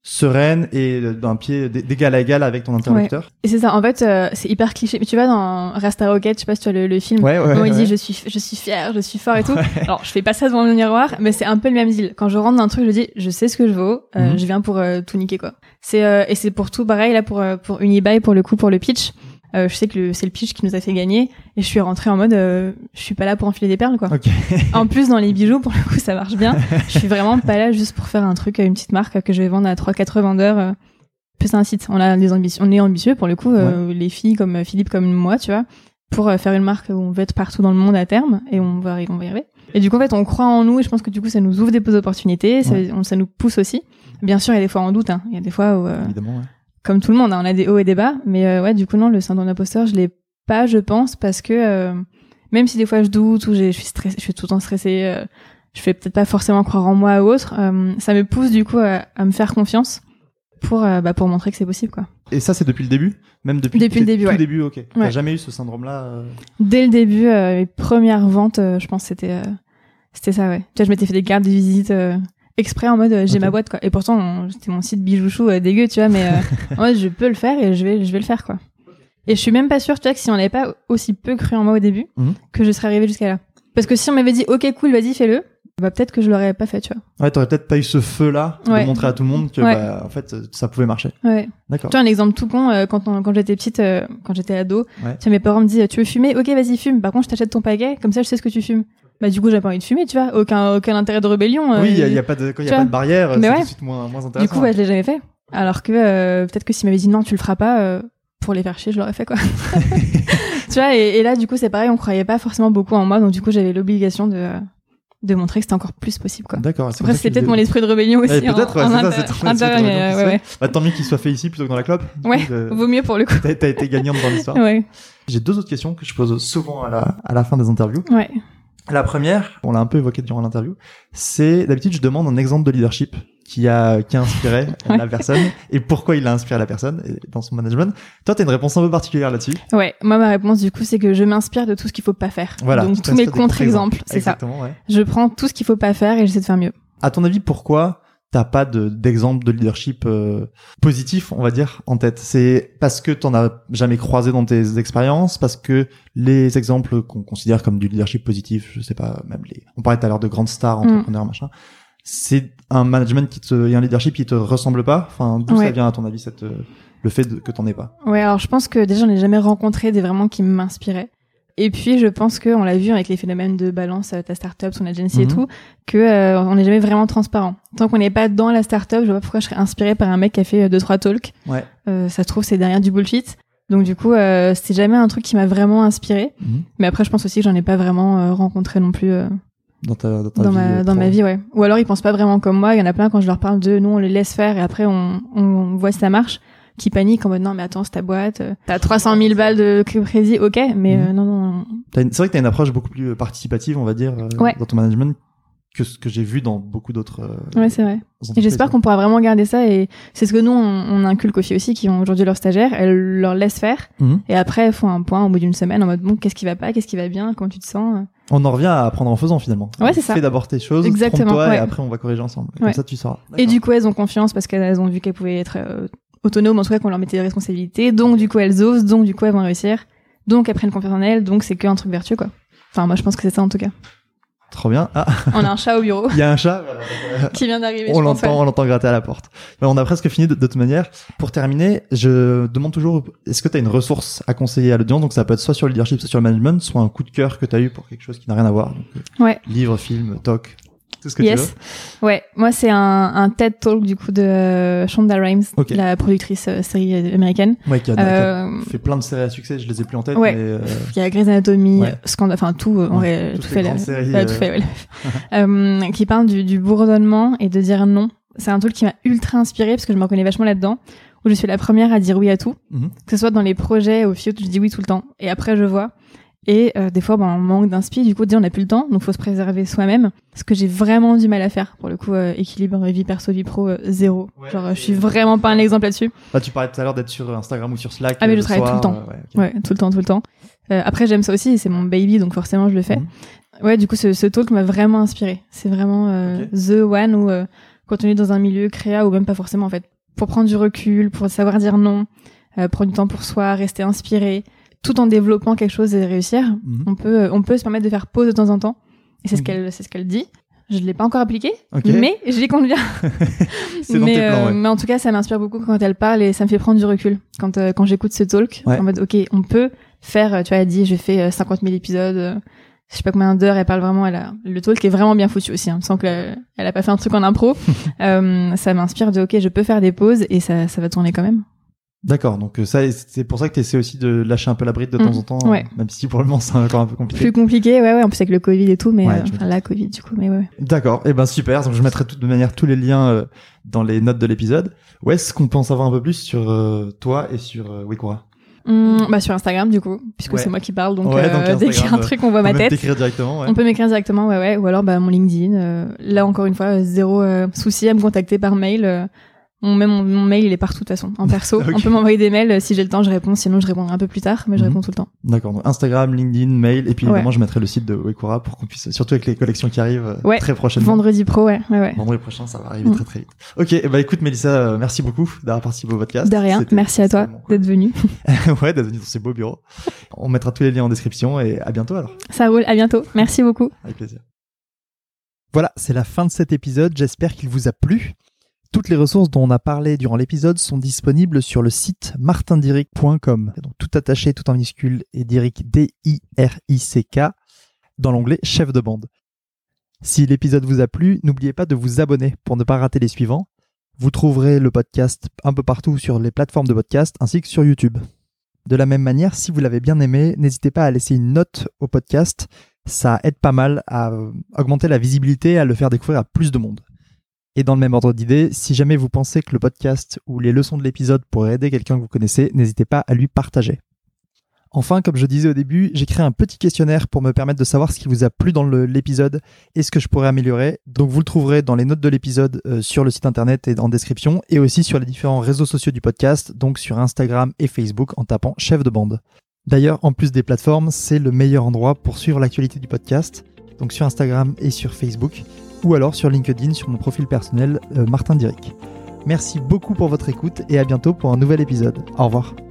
sereine et d'un pied d'égal à égal avec ton interlocuteur. Et c'est ça. En fait, euh, c'est hyper cliché. Mais tu vois, dans Rasta Rocket, je sais pas si tu vois le, le film. Ouais, ouais. Comment il ouais. dit je suis je suis fier, je suis fort et tout. Alors je fais pas ça devant le miroir, mais c'est un peu le même deal. Quand je rentre dans un truc, je dis je sais ce que je vaux, euh, Mhm. je viens pour euh, tout niquer quoi. C'est euh, et c'est pour tout pareil là pour euh, pour Unibuy pour le coup pour le pitch. Euh, je sais que c'est le pitch qui nous a fait gagner et je suis rentrée en mode euh, je suis pas là pour enfiler des perles quoi. En plus dans les bijoux pour le coup ça marche bien. je suis vraiment pas là juste pour faire un truc une petite marque que je vais vendre à trois quatre vendeurs. euh. C'est un site. On a des ambitions, on est ambitieux pour le coup, les filles comme Philippe, comme moi, tu vois, pour faire une marque où on veut être partout dans le monde à terme et on va arriver, on va y arriver. Et du coup, en fait, on croit en nous et je pense que du coup, ça nous ouvre des opportunités, ça, Ouais. on- ça nous pousse aussi. Bien sûr, il y a des fois en doute, hein. Il y a des fois où, euh, Évidemment, ouais. Comme tout le monde, hein, on a des hauts et des bas. Mais euh, ouais, du coup, non, le syndrome d'imposteur, je l'ai pas, je pense, parce que euh, même si des fois je doute ou je suis stressée, je suis tout le temps stressée, euh, je fais peut-être pas forcément croire en moi ou autre, euh, ça me pousse du coup à, à me faire confiance pour bah, pour montrer que c'est possible quoi. Et ça, c'est depuis le début? Même depuis, Depuis le début, tout ouais. début, ok. T'as Ouais. jamais eu ce syndrome-là Dès le début, les premières ventes, je pense c'était c'était ça ouais. Tu vois, je m'étais fait des cartes de visite exprès en mode euh, j'ai ma boîte quoi. Et pourtant c'était mon site bijouchou euh, dégueu, tu vois, mais euh, *laughs* en mode je peux le faire et je vais je vais le faire quoi. Et je suis même pas sûre, tu vois, que si on n'avait pas aussi peu cru en moi au début, Mhm. que je serais arrivée jusqu'à là. Parce que si on m'avait dit ok cool vas-y fais-le, bah peut-être que je l'aurais pas fait, tu vois. Ouais, t'aurais peut-être pas eu ce feu-là Ouais. de montrer à tout le monde que, Ouais. bah, en fait, ça pouvait marcher. Ouais. D'accord. Tu vois un exemple tout con euh, quand on- quand j'étais petite, euh, quand j'étais ado, Ouais. tu vois, mes parents me disent tu veux fumer, ok vas-y fume. Par contre je t'achète ton paquet, comme ça je sais ce que tu fumes. Bah du coup j'ai pas envie de fumer, tu vois. Aucun aucun intérêt de rébellion. euh, oui, il y, a- y a pas de, quand il y a pas de barrière, c'est tout ouais. de suite moins, moins Du intéressant. coup, ouais, je l'ai jamais fait. Alors que euh, peut-être que s'il m'avait dit non, tu le feras pas, euh, pour les faire chier, je l'aurais fait quoi. *laughs* tu vois, et, et là, du coup, c'est pareil, on croyait pas forcément beaucoup en moi, donc du coup, j'avais l'obligation de de montrer que c'était encore plus possible quoi. D'accord. Après, c'est peut-être mon esprit de rébellion aussi. Ouais, peut-être, ouais, c'est ça. Bah, tant mieux qu'il soit fait ici plutôt que dans la club. Ouais, *laughs* Vaut mieux pour le coup. T'as t'as été gagnante dans l'histoire. Ouais, J'ai deux autres questions que je pose souvent à la, à la fin des interviews. ouais. La première, on l'a un peu évoqué durant l'interview, c'est d'habitude je demande un exemple de leadership qui a qui a inspiré *laughs* la personne et pourquoi il a inspiré la personne dans son management. Toi, t'as une réponse un peu particulière là-dessus. Ouais, moi ma réponse du coup c'est que je m'inspire de tout ce qu'il faut pas faire. Voilà. Donc Tu tous mes contre-exemples, c'est ça. Exactement, ouais. Je prends tout ce qu'il faut pas faire et j'essaie de faire mieux. À ton avis, pourquoi t'as pas de- d'exemple de leadership euh, positif, on va dire, en tête C'est parce que t'en as jamais croisé dans tes expériences, parce que les exemples qu'on considère comme du leadership positif, je sais pas, même les, on parlait tout à l'heure de grandes stars, Mm. entrepreneurs, machin, c'est un management qui te, et un leadership qui te ressemble pas. Enfin, d'où ça Ouais. vient à ton avis cette, euh, le fait de- que t'en aies pas? Ouais, alors je pense que déjà j'en ai jamais rencontré des vraiment qui m'inspiraient. Et puis je pense que on l'a vu avec les phénomènes de balance, euh, ta startup, son agency et Mhm. tout, que euh, on n'est jamais vraiment transparent. Tant qu'on n'est pas dans la startup, je vois pas pourquoi je serais inspirée par un mec qui a fait euh, deux trois talks. Ouais. Euh, ça se trouve c'est derrière du bullshit. Donc du coup, euh, c'est jamais un truc qui m'a vraiment inspiré. Mhm. Mais après, je pense aussi que j'en ai pas vraiment euh, rencontré non plus euh, dans ta, dans ta dans vie, ma euh, dans ma vie, ouais. Ou alors ils pensent pas vraiment comme moi. Il y en a plein quand je leur parle de nous, on les laisse faire et après on on voit si ça marche. Qui paniquent en mode non mais attends c'est ta boîte, euh, t'as 300 000 balles de crédit, ok, mais Mhm. euh, non non une- C'est vrai que t'as une approche beaucoup plus euh, participative, on va dire, euh, Ouais. dans ton management que ce que j'ai vu dans beaucoup d'autres. euh, Ouais, c'est vrai. Et j'espère quoi. qu'on pourra vraiment garder ça et c'est ce que nous on, on inculque aux filles aussi qui ont aujourd'hui leurs stagiaires, elles leur laissent faire Mhm. et après elles font un point au bout d'une semaine en mode bon qu'est-ce qui va pas, qu'est-ce qui va bien, comment tu te sens. On en revient à apprendre en faisant finalement. Ouais, c'est ça. Fais d'abord tes choses, Exactement, et après on va corriger ensemble. Comme Ouais. ça tu sauras. Et du coup elles ont confiance parce qu'elles ont vu qu'elles pouvaient être euh, autonomes, en tout cas qu'on leur mettait des responsabilités, donc du coup elles osent, donc du coup elles vont réussir, donc elles prennent confiance en elles, donc c'est qu'un truc vertueux quoi. Enfin moi je pense que c'est ça en tout cas. Trop bien. Ah, On a un chat au bureau *laughs* il y a un chat. *laughs* qui vient d'arriver. on l'entend, ouais. on l'entend gratter à la porte. On a presque fini de, de toute manière. Pour terminer, je demande toujours, est-ce que tu as une ressource à conseiller à l'audience? Donc ça peut être soit sur le leadership, soit sur le management, soit un coup de cœur que tu as eu pour quelque chose qui n'a rien à voir. Donc, euh, Ouais. Livre, film, talk, tout ce que tu Yes. veux. Ouais, moi c'est un, un TED Talk du coup de euh, Shonda Rhimes, la productrice euh, série euh, américaine. Ouais, qui a, qui a Euh, fait plein de séries à succès, je les ai plus en tête, Ouais. mais euh, Il y a Grey's Anatomy, Ouais. Scandale, enfin tout, euh, en Ouais, tout fait, la- séries, tout euh. fait, ouais. *laughs* Euh, qui parle du, du bourdonnement et de dire non. C'est un truc qui m'a ultra inspirée parce que je me reconnais vachement là-dedans, où je suis la première à dire oui à tout, Mhm. que ce soit dans les projets, au FIOT, je dis oui tout le temps, et après je vois. Et euh, des fois, ben, on manque d'inspi, du coup, on n'a plus le temps, donc faut se préserver soi-même. Ce que j'ai vraiment du mal à faire, pour le coup, euh, équilibre vie perso, vie pro, euh, zéro. Ouais, Genre, euh, je suis vraiment pas un exemple là-dessus. Là, tu parlais tout à l'heure d'être sur Instagram ou sur Slack. Ah, mais euh, je le travaille tout le temps. euh, ouais, tout le temps, tout le temps. Euh, après, j'aime ça aussi, c'est mon baby, donc forcément, je le fais. Mhm. Ouais, du coup, ce, ce talk m'a vraiment inspiré. C'est vraiment euh, Ok. the one où, euh, quand on est dans un milieu créa, ou même pas forcément, en fait, pour prendre du recul, pour savoir dire non, euh, prendre du temps pour soi, rester inspiré, tout en développant quelque chose et réussir, Mhm. on peut, euh, on peut se permettre de faire pause de temps en temps. Et c'est ce qu'elle, c'est ce qu'elle dit. Je l'ai pas encore appliqué, mais bien. *laughs* C'est dans mais, tes plans, euh, mais en tout cas, ça m'inspire beaucoup quand elle parle et ça me fait prendre du recul. Quand, euh, quand j'écoute ce talk, Ouais. en mode, ok, on peut faire, tu vois, elle dit, j'ai fait euh, 50 000 épisodes, je sais pas combien d'heures elle parle vraiment. Elle a, le talk est vraiment bien foutu aussi, hein, sans qu'elle elle a pas fait un truc en impro. *laughs* euh, ça m'inspire de ok, je peux faire des pauses et ça, ça va tourner quand même. D'accord, donc euh, ça, c'est pour ça que tu essaies aussi de lâcher un peu la bride de temps Mm, en temps, ouais. même si pour le moment *laughs* c'est encore un peu compliqué. Plus compliqué, ouais, ouais. En plus avec le Covid et tout, mais Ouais, euh, enfin la Covid du coup, mais ouais. D'accord, et ben super. Donc je mettrai tout- de manière tous les liens euh, dans les notes de l'épisode. Où est-ce qu'on peut en savoir un peu plus sur euh, toi et sur euh, Wikura Hum, bah sur Instagram du coup, puisque Ouais. c'est moi qui parle, donc, Ouais, euh, *laughs* dès qu'il y a un truc, on voit ma tête. t'écrire directement. Ouais. On peut m'écrire directement, ouais, ouais. Ou alors, bah, mon LinkedIn. euh, là, encore une fois, euh, zéro euh, souci à me contacter par mail. Mon, même mon, mon mail, il est partout de toute façon, en perso. *laughs* On peut m'envoyer des mails. euh, Si j'ai le temps, je réponds. Sinon, je répondrai un peu plus tard, mais je Mhm. réponds tout le temps. D'accord, donc Instagram, LinkedIn, mail, et puis Ouais. évidemment je mettrai le site de Wikura pour qu'on puisse, surtout avec les collections qui arrivent euh, Ouais. très prochainement. Vendredi pro, ouais. Vendredi prochain, ça va arriver Mm. très très vite. Ok, bah écoute Mélissa, euh, merci beaucoup d'avoir participé au podcast. De rien. Merci à toi cool. d'être venu. *laughs* ouais, d'être venu dans ces beaux bureaux. *laughs* On mettra tous les liens en description et à bientôt alors. Ça roule. À bientôt. Merci beaucoup. Avec plaisir. Voilà, c'est la fin de cet épisode. J'espère qu'il vous a plu. Toutes les ressources dont on a parlé durant l'épisode sont disponibles sur le site martindiric.com. Donc tout attaché, tout en minuscule et Diric D-I-R-I-C-K dans l'onglet chef de bande. Si l'épisode vous a plu, n'oubliez pas de vous abonner pour ne pas rater les suivants. Vous trouverez le podcast un peu partout sur les plateformes de podcast ainsi que sur YouTube. De la même manière, si vous l'avez bien aimé, n'hésitez pas à laisser une note au podcast ça aide pas mal à euh, augmenter la visibilité et à le faire découvrir à plus de monde. Et dans le même ordre d'idée, si jamais vous pensez que le podcast ou les leçons de l'épisode pourraient aider quelqu'un que vous connaissez, n'hésitez pas à lui partager. Enfin, comme je disais au début, j'ai créé un petit questionnaire pour me permettre de savoir ce qui vous a plu dans l'épisode et ce que je pourrais améliorer. Donc vous le trouverez dans les notes de l'épisode euh, sur le site internet et en description et aussi sur les différents réseaux sociaux du podcast, donc sur Instagram et Facebook en tapant chef de bande. D'ailleurs, en plus des plateformes, c'est le meilleur endroit pour suivre l'actualité du podcast, donc sur Instagram et sur Facebook, ou alors sur LinkedIn sur mon profil personnel euh, Martin. Merci beaucoup pour votre écoute et à bientôt pour un nouvel épisode. Au revoir.